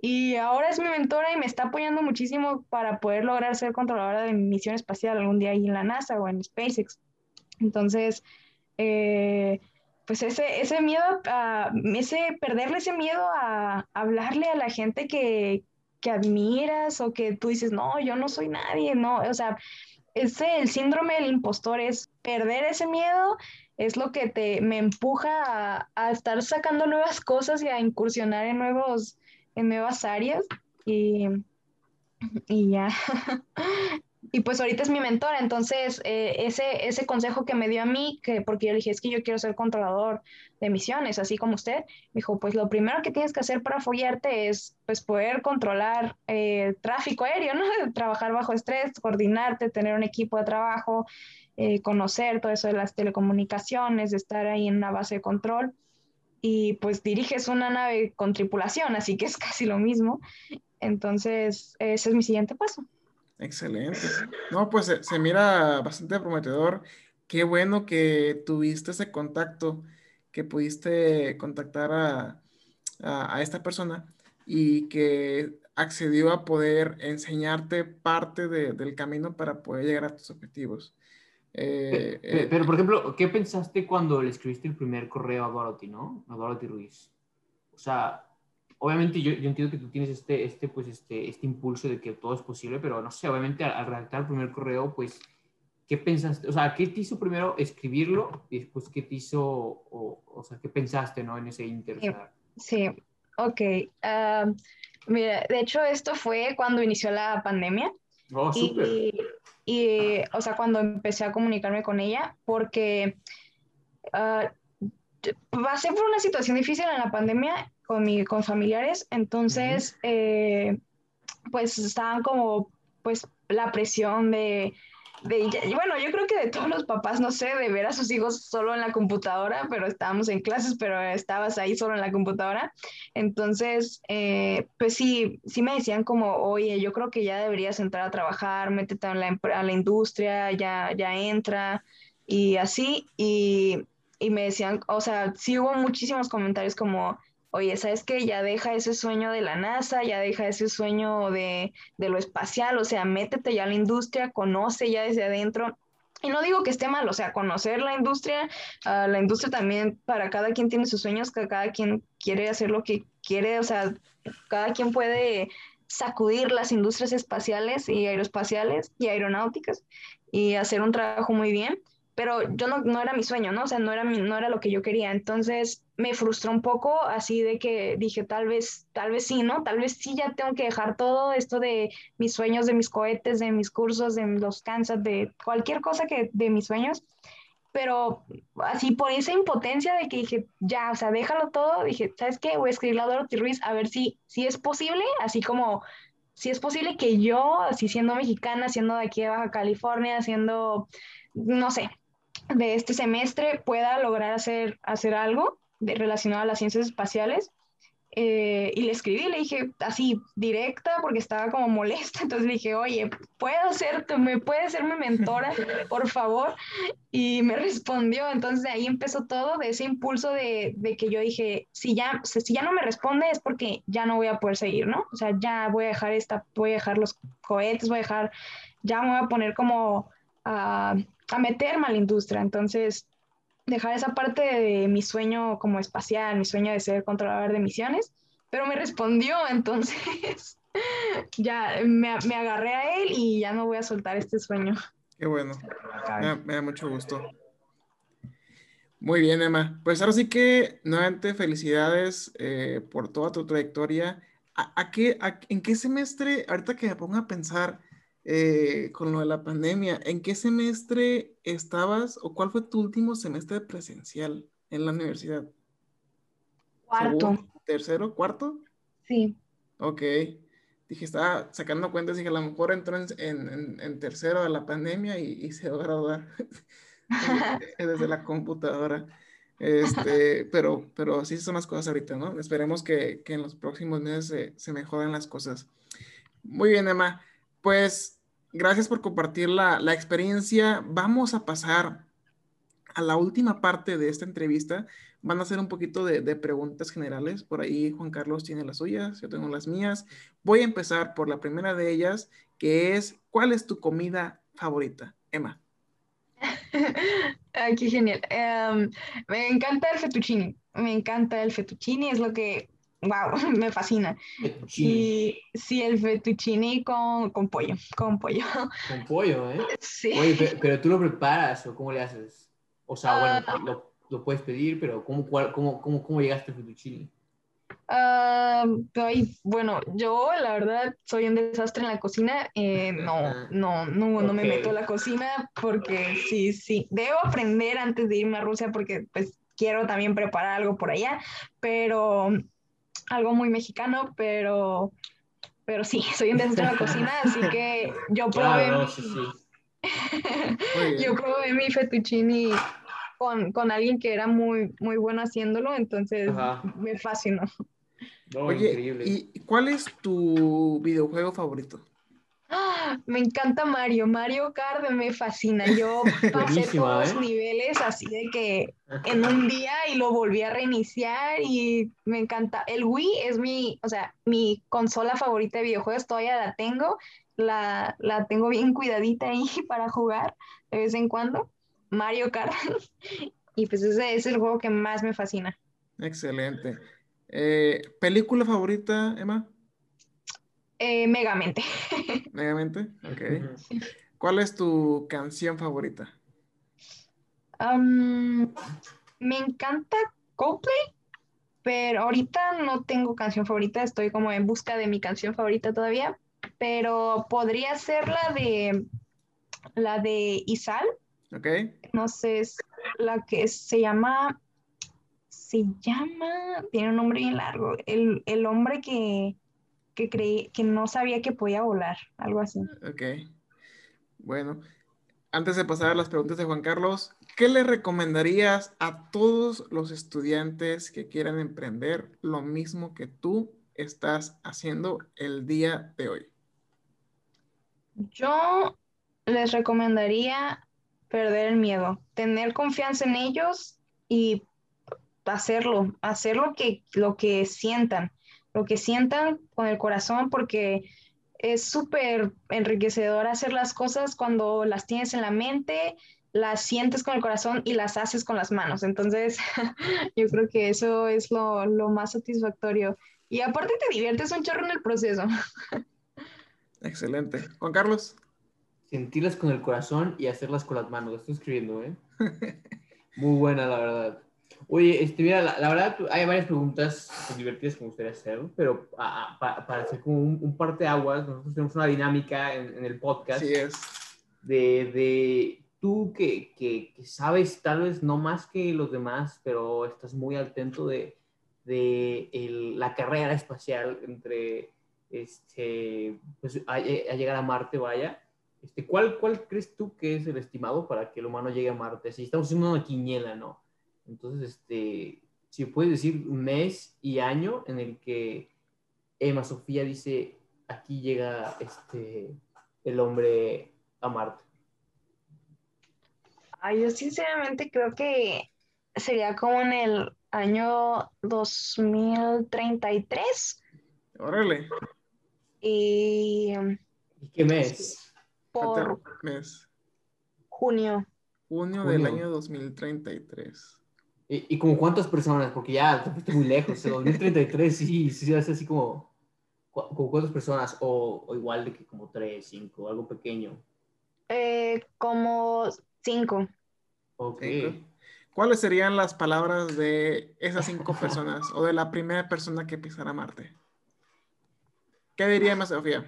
y ahora es mi mentora y me está apoyando muchísimo para poder lograr ser controladora de mi misión espacial algún día ahí en la NASA o en SpaceX. Entonces, eh, pues ese, ese miedo, a, ese, perderle ese miedo a, hablarle a la gente que, que, admiras o que tú dices, no, yo no soy nadie, no, o sea, ese, el síndrome del impostor es perder ese miedo es lo que te, me empuja a, a estar sacando nuevas cosas y a incursionar en, nuevos, en nuevas áreas. Y, y ya. [LAUGHS] y pues ahorita es mi mentora, entonces eh, ese, ese consejo que me dio a mí, que porque yo le dije, es que yo quiero ser controlador de emisiones, así como usted, me dijo, pues lo primero que tienes que hacer para follarte es pues poder controlar eh, tráfico aéreo, ¿no? [LAUGHS] Trabajar bajo estrés, coordinarte, tener un equipo de trabajo, eh, conocer todo eso de las telecomunicaciones, estar ahí en una base de control. Y pues diriges una nave con tripulación, así que es [LAUGHS] casi lo mismo. Entonces, ese es mi siguiente paso. Excelente. No, pues se, mira bastante prometedor. Qué bueno que tuviste ese contacto, que pudiste contactar a, a, esta persona y que accedió a poder enseñarte parte de, del camino para poder llegar a tus objetivos. Eh, pero, pero, por ejemplo, ¿qué pensaste cuando le escribiste el primer correo a Dorothy, no? A Dorothy Ruiz. O sea, obviamente yo, yo, entiendo que tú tienes este, este, pues este, este impulso de que todo es posible, pero no sé, obviamente al, redactar el primer correo, pues, ¿qué pensaste? O sea, ¿qué te hizo primero escribirlo y después qué te hizo, o, o sea, qué pensaste, ¿no? En ese inter. Sí, ok. mira, de hecho, esto fue cuando inició la pandemia. Oh, súper. Y, y, o sea, cuando empecé a comunicarme con ella, porque uh, pasé por una situación difícil en la pandemia con, mi, con familiares, entonces, eh, pues estaban como, pues, la presión de, de, bueno, yo creo que de todos los papás, no sé, de ver a sus hijos solo en la computadora, pero estábamos en clases, pero estabas ahí solo en la computadora. Entonces, eh, pues sí, sí me decían como, oye, yo creo que ya deberías entrar a trabajar, métete a la, a la industria, ya, ya entra, y así, y, y me decían, o sea, sí hubo muchísimos comentarios como, oye, ¿sabes qué? Ya deja ese sueño de la NASA, ya deja ese sueño de, lo espacial, o sea, métete ya a la industria, conoce ya desde adentro. Y no digo que esté mal, o sea, conocer la industria, ah, la industria también, para cada quien tiene sus sueños, cada quien quiere hacer lo que quiere, o sea, cada quien puede sacudir las industrias espaciales y aeroespaciales y aeronáuticas y hacer un trabajo muy bien pero yo no, no, era mi sueño, ¿no? O sea, no era, no era lo que yo quería. Entonces me frustró un poco así de que dije, tal vez, tal vez sí, ¿no? Tal vez sí ya tengo que dejar todo esto de mis sueños, de mis cohetes, de mis cursos, de los Kansas, de cualquier cosa que de mis sueños. Pero así por esa impotencia de que dije, ya, o sea, déjalo todo, dije, ¿sabes qué? Voy a escribirle a Dorothy Ruiz a ver si, si es posible, así como si es posible que yo, así siendo mexicana, siendo de aquí de Baja California, siendo, no sé, de este semestre pueda lograr hacer, hacer algo de, relacionado a las ciencias espaciales. Eh, y le escribí, le dije así directa porque estaba como molesta, [LAUGHS] entonces le dije, oye, ¿puedo ser, me puedes ser mi mentora, [LAUGHS] por favor? Y me respondió, entonces de ahí empezó todo, de ese impulso de, de, que yo dije, si ya, si ya no me responde es porque ya no voy a poder seguir, ¿no? O sea, ya voy a dejar esta, voy a dejar los cohetes, voy a dejar, ya me voy a poner como... a a meterme a la industria. Entonces, dejar esa parte de mi sueño como espacial, mi sueño de ser controlador de misiones, pero me respondió, [LAUGHS] entonces ya me, me, agarré a él y ya no voy a soltar este sueño. Qué bueno, me, da mucho gusto. Muy bien, Emma. Pues ahora sí que nuevamente felicidades eh, por toda tu trayectoria. ¿A, qué, ¿En qué semestre, ahorita que me pongo a pensar, eh, con lo de la pandemia, ¿en qué semestre estabas o cuál fue tu último semestre presencial en la universidad? Cuarto. ¿Tercero? ¿Cuarto? Sí. Ok. Dije, estaba sacando cuentas, dije, a lo mejor entró en, tercero de la pandemia y, se va a graduar [LAUGHS] desde la computadora. Este, pero, pero así son las cosas ahorita, ¿no? Esperemos que, en los próximos meses se, se mejoren las cosas. Muy bien, Emma. Pues gracias por compartir la, la, experiencia. Vamos a pasar a la última parte de esta entrevista. Van a hacer un poquito de, preguntas generales. Por ahí Juan Carlos tiene las suyas, yo tengo las mías. Voy a empezar por la primera de ellas, que es, ¿cuál es tu comida favorita? Emma. [LAUGHS] Ay, genial. Em, me encanta el fettuccine. Me encanta el fettuccine, es lo que wow, [LAUGHS] me fascina. Y sí, el fettuccine con, con pollo, con pollo. [LAUGHS] Con pollo, ¿eh? Sí. Oye, pero, tú lo preparas o cómo le haces? O sea, bueno, Ah. lo, lo puedes pedir, pero ¿cómo, cuál- cómo, cómo, cómo llegaste al fettuccine? Ah, ay, bueno, yo la verdad soy un desastre en la cocina. eh, [LAUGHS] no, no, no, no me meto a la cocina porque sí, sí, debo aprender antes de irme a Rusia porque pues quiero también preparar algo por allá, pero algo muy mexicano, pero, pero sí, soy un desastre en la cocina, así que yo [LAUGHS] probé Claro, mi- sí, [LAUGHS] yo probé mi fettuccine con, con alguien que era muy, muy bueno haciéndolo, entonces Ajá. me fascinó. No, Oye, increíble. ¿y cuál es tu videojuego favorito? ¡Ah! Me encanta Mario, Mario Kart me fascina. Yo [LAUGHS] pasé todos ¿eh? los niveles así de que en [LAUGHS] un día y lo volví a reiniciar y me encanta. El Wii es mi, o sea, mi consola favorita de videojuegos, todavía la tengo, la, la tengo bien cuidadita ahí [LAUGHS] para jugar de vez en cuando. Mario Kart. Y pues ese es el juego que más me fascina. Excelente. Eh, ¿película favorita, Emma? Eh, Megamente. [LAUGHS] Megamente. Ok. ¿Cuál es tu canción favorita? Me encanta Coldplay, pero ahorita no tengo canción favorita, estoy como en busca de mi canción favorita todavía, pero podría ser la de la de Isal, Ok. no sé, es la que se llama, se llama, tiene un nombre bien largo, el, el hombre que, que creí, que no sabía que podía volar, algo así. Ok. Bueno, antes de pasar a las preguntas de Juan Carlos, ¿qué le recomendarías a todos los estudiantes que quieran emprender lo mismo que tú estás haciendo el día de hoy? Yo les recomendaría perder el miedo, tener confianza en ellos y hacerlo, hacer lo que, lo que sientan, lo que sientan con el corazón, porque es súper enriquecedor hacer las cosas cuando las tienes en la mente, las sientes con el corazón y las haces con las manos. Entonces, [LAUGHS] yo creo que eso es lo, lo más satisfactorio. Y aparte te diviertes un chorro en el proceso. [LAUGHS] Excelente. Juan Carlos. Sentirlas con el corazón y hacerlas con las manos. Lo estoy escribiendo, ¿eh? [LAUGHS] Muy buena, la verdad. Oye, este, mira, la, la verdad, hay varias preguntas pues, divertidas que me gustaría hacer, pero a- a- pa- para hacer como un, un parteaguas, nosotros tenemos una dinámica en, en el podcast Así es. de, de tú que, que, que sabes tal vez no más que los demás, pero estás muy atento de, de el- la carrera espacial entre, este, pues, a, a llegar a Marte, vaya. Este, ¿cuál, ¿Cuál crees tú que es el estimado para que el humano llegue a Marte? Si estamos haciendo una quiniela, ¿no? Entonces, este, si puedes decir mes y año en el que Emma Sofía dice, aquí llega este, el hombre a Marte. Ay, yo sinceramente creo que sería como en el año 2033 Órale. y ¿Y qué mes? por mes. junio. Junio del año 2033. ¿Y, y como cuántas personas? Porque ya te fuiste muy lejos. En 2033 sí, sí, es así como, como cuántas personas o, o igual de que como tres, cinco, algo pequeño. Eh, como cinco. Ok. Cinco. ¿Cuáles serían las palabras de esas cinco personas o de la primera persona que pisara Marte? ¿Qué diría Emma Sofía?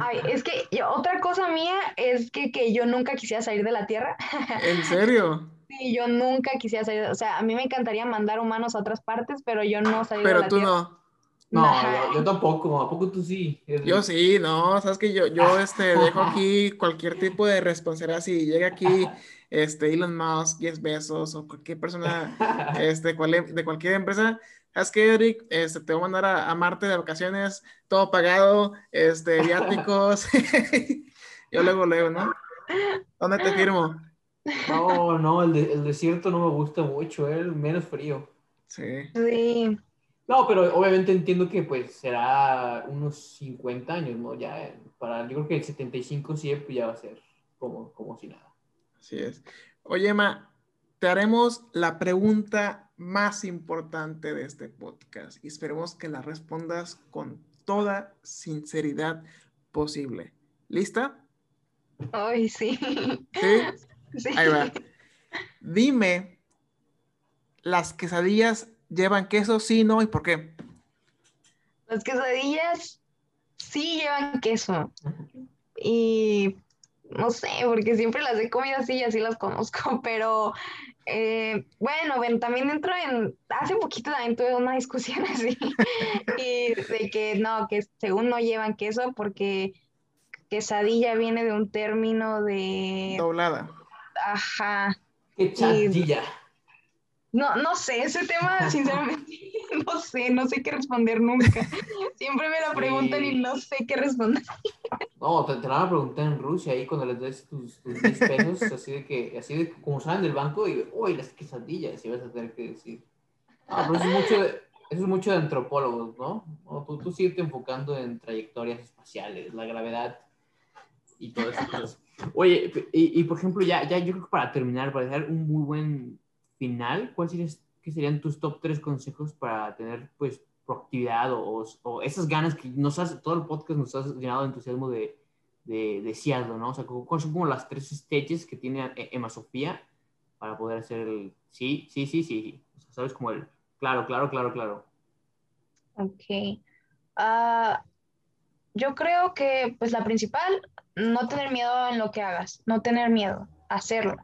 Ay, es que yo- otra cosa mía es que, que yo nunca quisiera salir de la Tierra. ¿En serio? Sí, yo nunca quisiera salir, o sea, a mí me encantaría mandar humanos a otras partes, pero yo no de Pero la tú Tierra. no. No, yo, yo tampoco. ¿A poco tú sí? Yo sí, no, sabes que yo, yo este, dejo aquí cualquier tipo de responsabilidad. Si llega aquí este, Elon Musk, 10 besos o cualquier persona [LAUGHS] este, cual- de cualquier empresa, sabes que Eric, este, te voy a mandar a, a Marte de vacaciones, todo pagado, este, viáticos. [LAUGHS] yo luego, luego, ¿no? ¿Dónde te [LAUGHS] firmo? No, no, el, de- el desierto no me gusta mucho, ¿eh? menos frío. Sí, Sí, No, pero obviamente entiendo que pues será unos 50 años, ¿no? Ya eh, para, yo creo que el 75 siempre ya va a ser como, como si nada. así es. Oye, Emma, te haremos la pregunta más importante de este podcast y esperemos que la respondas con toda sinceridad posible. ¿Lista? ay, sí. ¿Sí? Sí. Ahí va. Dime, ¿las quesadillas llevan queso? Sí, no, ¿y por qué? Las quesadillas sí llevan queso. Y no sé, porque siempre las he comido así y así las conozco, [LAUGHS] pero eh, bueno, también dentro en, hace poquito también tuve una discusión [LAUGHS] así, y de que no, que según no llevan queso porque quesadilla viene de un término de, Doblada. Ajá, ¡Qué chantilla! no, no sé, ese tema [LAUGHS] sinceramente, [LAUGHS] no sé, no sé qué responder nunca. [LAUGHS] Siempre me lo Sí. preguntan y no sé qué responder. No, te, te la van a preguntar en Rusia ahí cuando les des tus, tus 10 pesos, así de que, así de como salen del banco y, uy, las quesadillas, y vas a tener que decir. No, pero eso es mucho de, eso es mucho de antropólogos, ¿no? No, tú, tú síguete enfocando en trayectorias espaciales, la gravedad y todas esas cosas. Oye, y, por ejemplo, ya, ya yo creo que para terminar, para dejar un muy buen final, ¿cuáles serían, tus top tres consejos para tener, pues, proactividad o, o esas ganas que nos has, todo el podcast nos has llenado de entusiasmo de, de, ¿no? O sea, ¿cuáles son como las tres stages que tiene E- Emma Sofía para poder hacer el sí, sí, sí, sí. O ¿sabes? Como el claro, claro, claro, claro. Ok. Ah, yo creo que, pues, la principal, no tener miedo en lo que hagas, no tener miedo, hacerlo.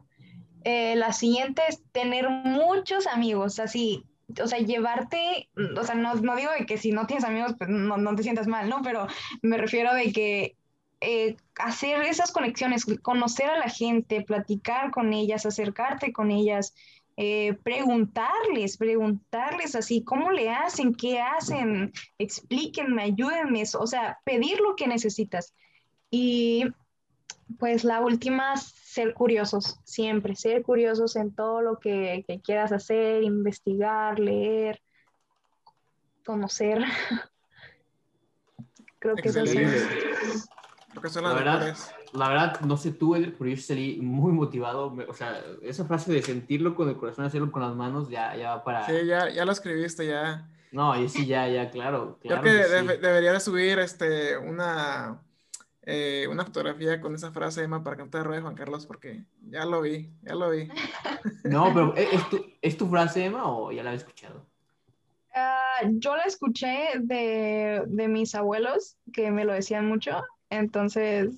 Eh, la siguiente es tener muchos amigos, así, o sea, llevarte, mm, o sea, no, no digo de que si no tienes amigos, pues no, no te sientas mal, ¿no? Pero me refiero de que eh, hacer esas conexiones, conocer a la gente, platicar con ellas, acercarte con ellas, eh, preguntarles, preguntarles así, ¿cómo le hacen? ¿Qué hacen? Explíquenme, ayúdenme, o sea, pedir lo que necesitas. Y pues la última, ser curiosos, siempre, ser curiosos en todo lo que, que quieras hacer, investigar, leer, conocer. [LAUGHS] Creo que es. Creo que son La verdad, mejores. la verdad, no sé tú, Edgar, pero yo salí muy motivado. O sea, esa frase de sentirlo con el corazón, hacerlo con las manos, ya, ya va para... Sí, ya, ya lo escribiste, ya. No, y sí, ya, ya, claro. Creo claro que que sí. debería de subir este, una, eh, una fotografía con esa frase, Emma, para que no te Juan Carlos, porque ya lo vi, ya lo vi. [LAUGHS] No, pero ¿es, es tu, ¿es tu frase, Emma, o ya la había escuchado? Ah, yo la escuché de, de mis abuelos, que me lo decían mucho, entonces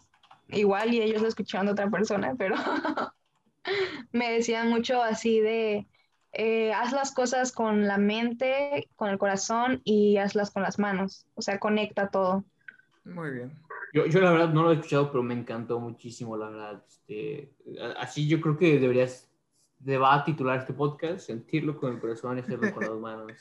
igual y ellos lo escucharon de otra persona, pero [LAUGHS] me decían mucho así de, eh, haz las cosas con la mente, con el corazón y hazlas con las manos, o sea, conecta todo. Muy bien. Yo, yo la verdad no lo he escuchado, pero me encantó muchísimo, la verdad. Este, así yo creo que deberías, te va a titular este podcast, sentirlo con el corazón y hacerlo con las manos.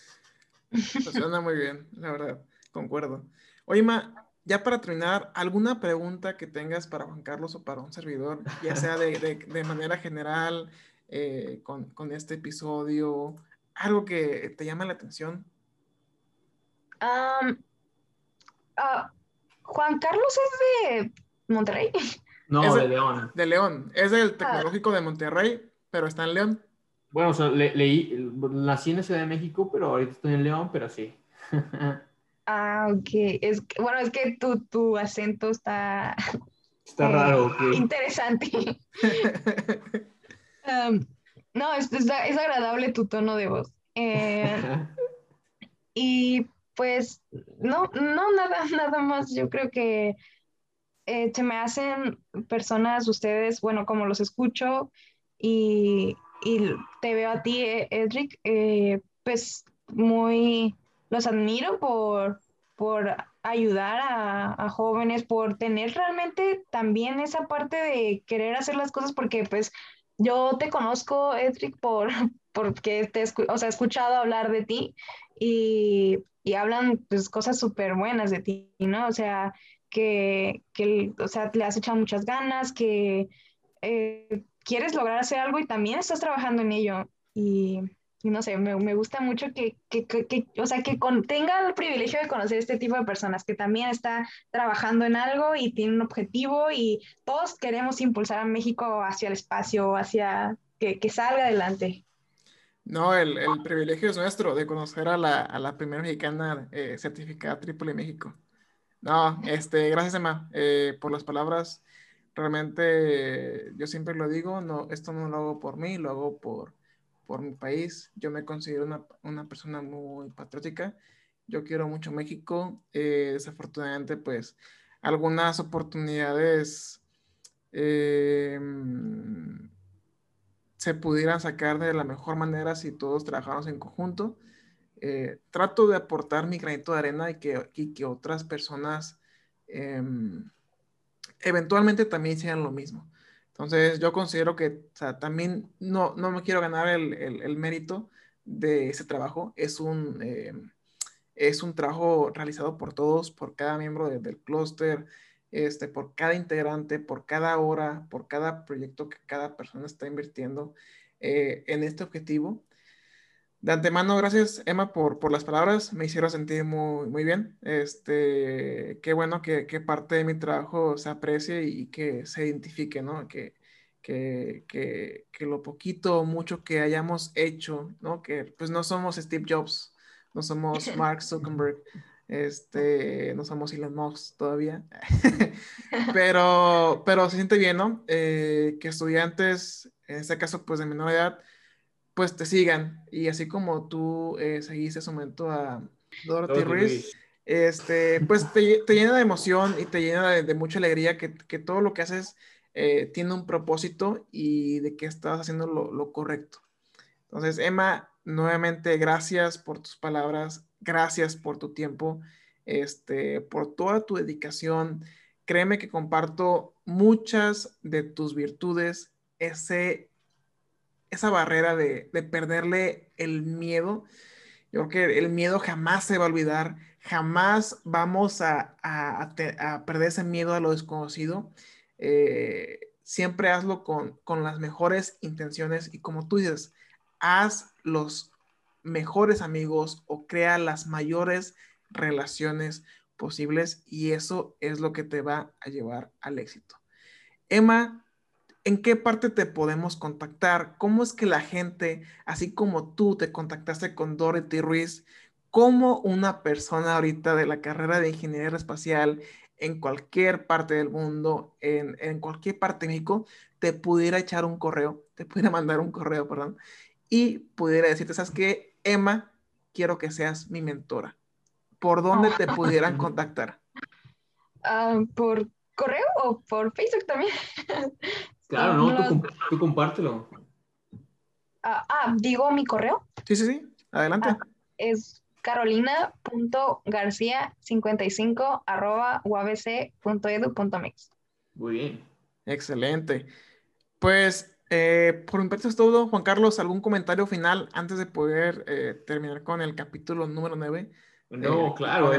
Pues [LAUGHS] suena muy bien, la verdad, concuerdo. Oye, Emma, ya para terminar, ¿alguna pregunta que tengas para Juan Carlos o para un servidor, ya sea de, de- de manera general, eh, con, con este episodio, algo que te llame la atención? Am, ah, Juan Carlos es de Monterrey. [LAUGHS] No, de León. De León, es del Tecnológico de Monterrey, pero está en León. Bueno, o sea, le- leí, nací en la Ciudad de México, pero ahorita estoy en León, pero sí. [LAUGHS] Ah, ok. Es, que- bueno, es que tu, tu acento está Está Eh, raro, ok. interesante. [LAUGHS] Um, no, es, es, es agradable tu tono de voz. Eh, y pues, no, no, nada, [LAUGHS] nada más. Yo creo que eh, se me hacen personas, ustedes, bueno, como los escucho y, y te veo a ti, eh, Edric, eh, pues muy, los admiro por, por ayudar a, a jóvenes, por tener realmente también esa parte de querer hacer las cosas, porque pues yo te conozco, Edric, por, [LAUGHS] porque te o sea, he escuchado hablar de ti y, y hablan pues cosas súper buenas de ti, ¿no? O sea, que, que, o sea, le has echado muchas ganas, que eh, quieres lograr hacer algo y también estás trabajando en ello. Y no sé, me, me gusta mucho que, que, que- que, o sea, que con- tenga el privilegio de conocer este tipo de personas que también está trabajando en algo y tiene un objetivo y todos queremos impulsar a México hacia el espacio, hacia que, que salga adelante. No, el, el privilegio es nuestro de conocer a la, a la primera mexicana eh, certificada Triple México. No, este, gracias Emma eh, por las palabras. Realmente, yo siempre lo digo, no, esto no lo hago por mí, lo hago por, por mi país. Yo me considero una, una persona muy patriótica. Yo quiero mucho México. Eh, desafortunadamente, pues, algunas oportunidades eh, se pudieran sacar de la mejor manera si todos trabajamos en conjunto. Eh, trato de aportar mi granito de arena y que, que otras personas em, eventualmente también sean lo mismo. Entonces yo considero que también no, no me quiero ganar el, el, mérito de ese trabajo. Es un, em, es un trabajo realizado por todos, por cada miembro del clúster, este, por cada integrante, por cada hora, por cada proyecto que cada persona está invirtiendo eh, en este objetivo. De antemano, gracias Emma por, por las palabras, me hicieron sentir muy, muy bien. Este, qué bueno que, que parte de mi trabajo se aprecie y que se identifique, ¿no? Que, que, que, que, lo poquito o mucho que hayamos hecho, ¿no? Que pues no somos Steve Jobs, no somos [LAUGHS] Mark Zuckerberg, este, no somos Elon Musk todavía, [LAUGHS] [LAUGHS] pero, pero se siente bien, ¿no? Eh, que estudiantes, en este caso pues de menor edad, pues te sigan. Y así como tú eh, seguiste ese momento a Dorothy Ruiz, este, pues te, te, llena de emoción y te llena de, mucha alegría que, que, todo lo que haces eh, tiene un propósito y de que estás haciendo lo, lo, correcto. Entonces, Emma, nuevamente gracias por tus palabras, gracias por tu tiempo, este, por toda tu dedicación. Créeme que comparto muchas de tus virtudes, ese esa barrera de, perderle el miedo. Yo creo que el miedo jamás se va a olvidar, jamás vamos a, perder ese miedo a lo desconocido. Eh, siempre hazlo con, con, las mejores intenciones y como tú dices, haz los mejores amigos o crea las mayores relaciones posibles y eso es lo que te va a llevar al éxito. Emma, ¿En qué parte te podemos contactar? ¿Cómo es que la gente, así como tú te contactaste con Dorothy Ruiz, cómo una persona ahorita de la carrera de ingeniería espacial en cualquier parte del mundo, en, cualquier parte de México, te pudiera echar un correo, te pudiera [LAUGHS] mandar un correo, perdón, y pudiera decirte, ¿sabes qué? Emma, quiero que seas mi mentora. ¿Por dónde te [LAUGHS] pudieran contactar? Ah, ¿Por correo o por Facebook también? [LAUGHS] Claro, no, tú, compártelo. Ah, ah, digo mi correo. Sí, sí, sí, adelante. Ah, es carolina.garcía55 arroba uabc.edu.mx. Muy bien. Excelente. Pues eh, por mi parte es todo. Juan Carlos, ¿algún comentario final antes de poder eh, terminar con el capítulo número 9? No, eh, claro. O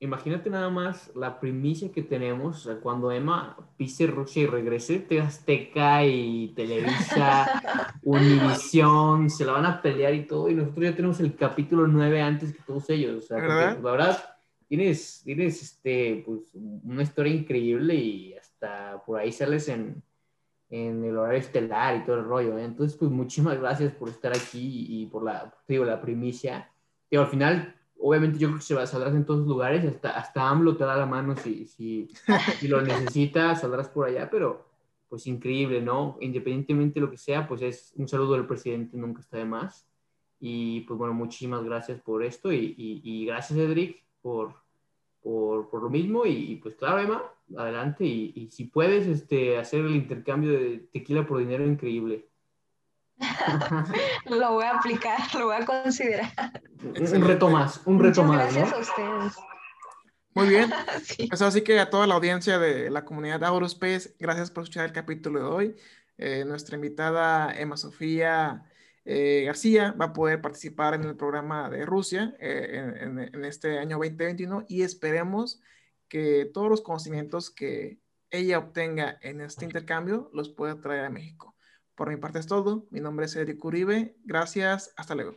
imagínate nada más la primicia que tenemos cuando Emma pise Rusia y regrese, te Azteca y Televisa, [LAUGHS] Univisión, se la van a pelear y todo, y nosotros ya tenemos el capítulo 9 antes que todos ellos. O sea, pues, la verdad, tienes, tienes este, pues, una historia increíble y hasta por ahí sales en, en el horario estelar y todo el rollo. ¿eh? Entonces, pues muchísimas gracias por estar aquí y por la, digo, la primicia. Y al final obviamente yo creo que se va, saldrás en todos lugares, hasta, hasta AMLO te da la mano si, si, si lo necesitas, saldrás por allá, pero pues increíble, ¿no? Independientemente de lo que sea, pues es un saludo del presidente, nunca está de más. Y pues bueno, muchísimas gracias por esto y, y, gracias Edric por, por, por, lo mismo y, pues claro, Emma, adelante y, y si puedes este, hacer el intercambio de tequila por dinero, increíble. [LAUGHS] lo voy a aplicar, lo voy a considerar. Un reto más, un reto más. Gracias a ustedes. Muy bien. Pues así que a toda la audiencia de la comunidad Aurospace, gracias por escuchar el capítulo de hoy. Eh, nuestra invitada Emma Sofía eh, García va a poder participar en el programa de Rusia eh, en, en, este año 2021 y esperemos que todos los conocimientos que ella obtenga en este intercambio los pueda traer a México. Por mi parte es todo. Mi nombre es Eric Uribe. Gracias. Hasta luego.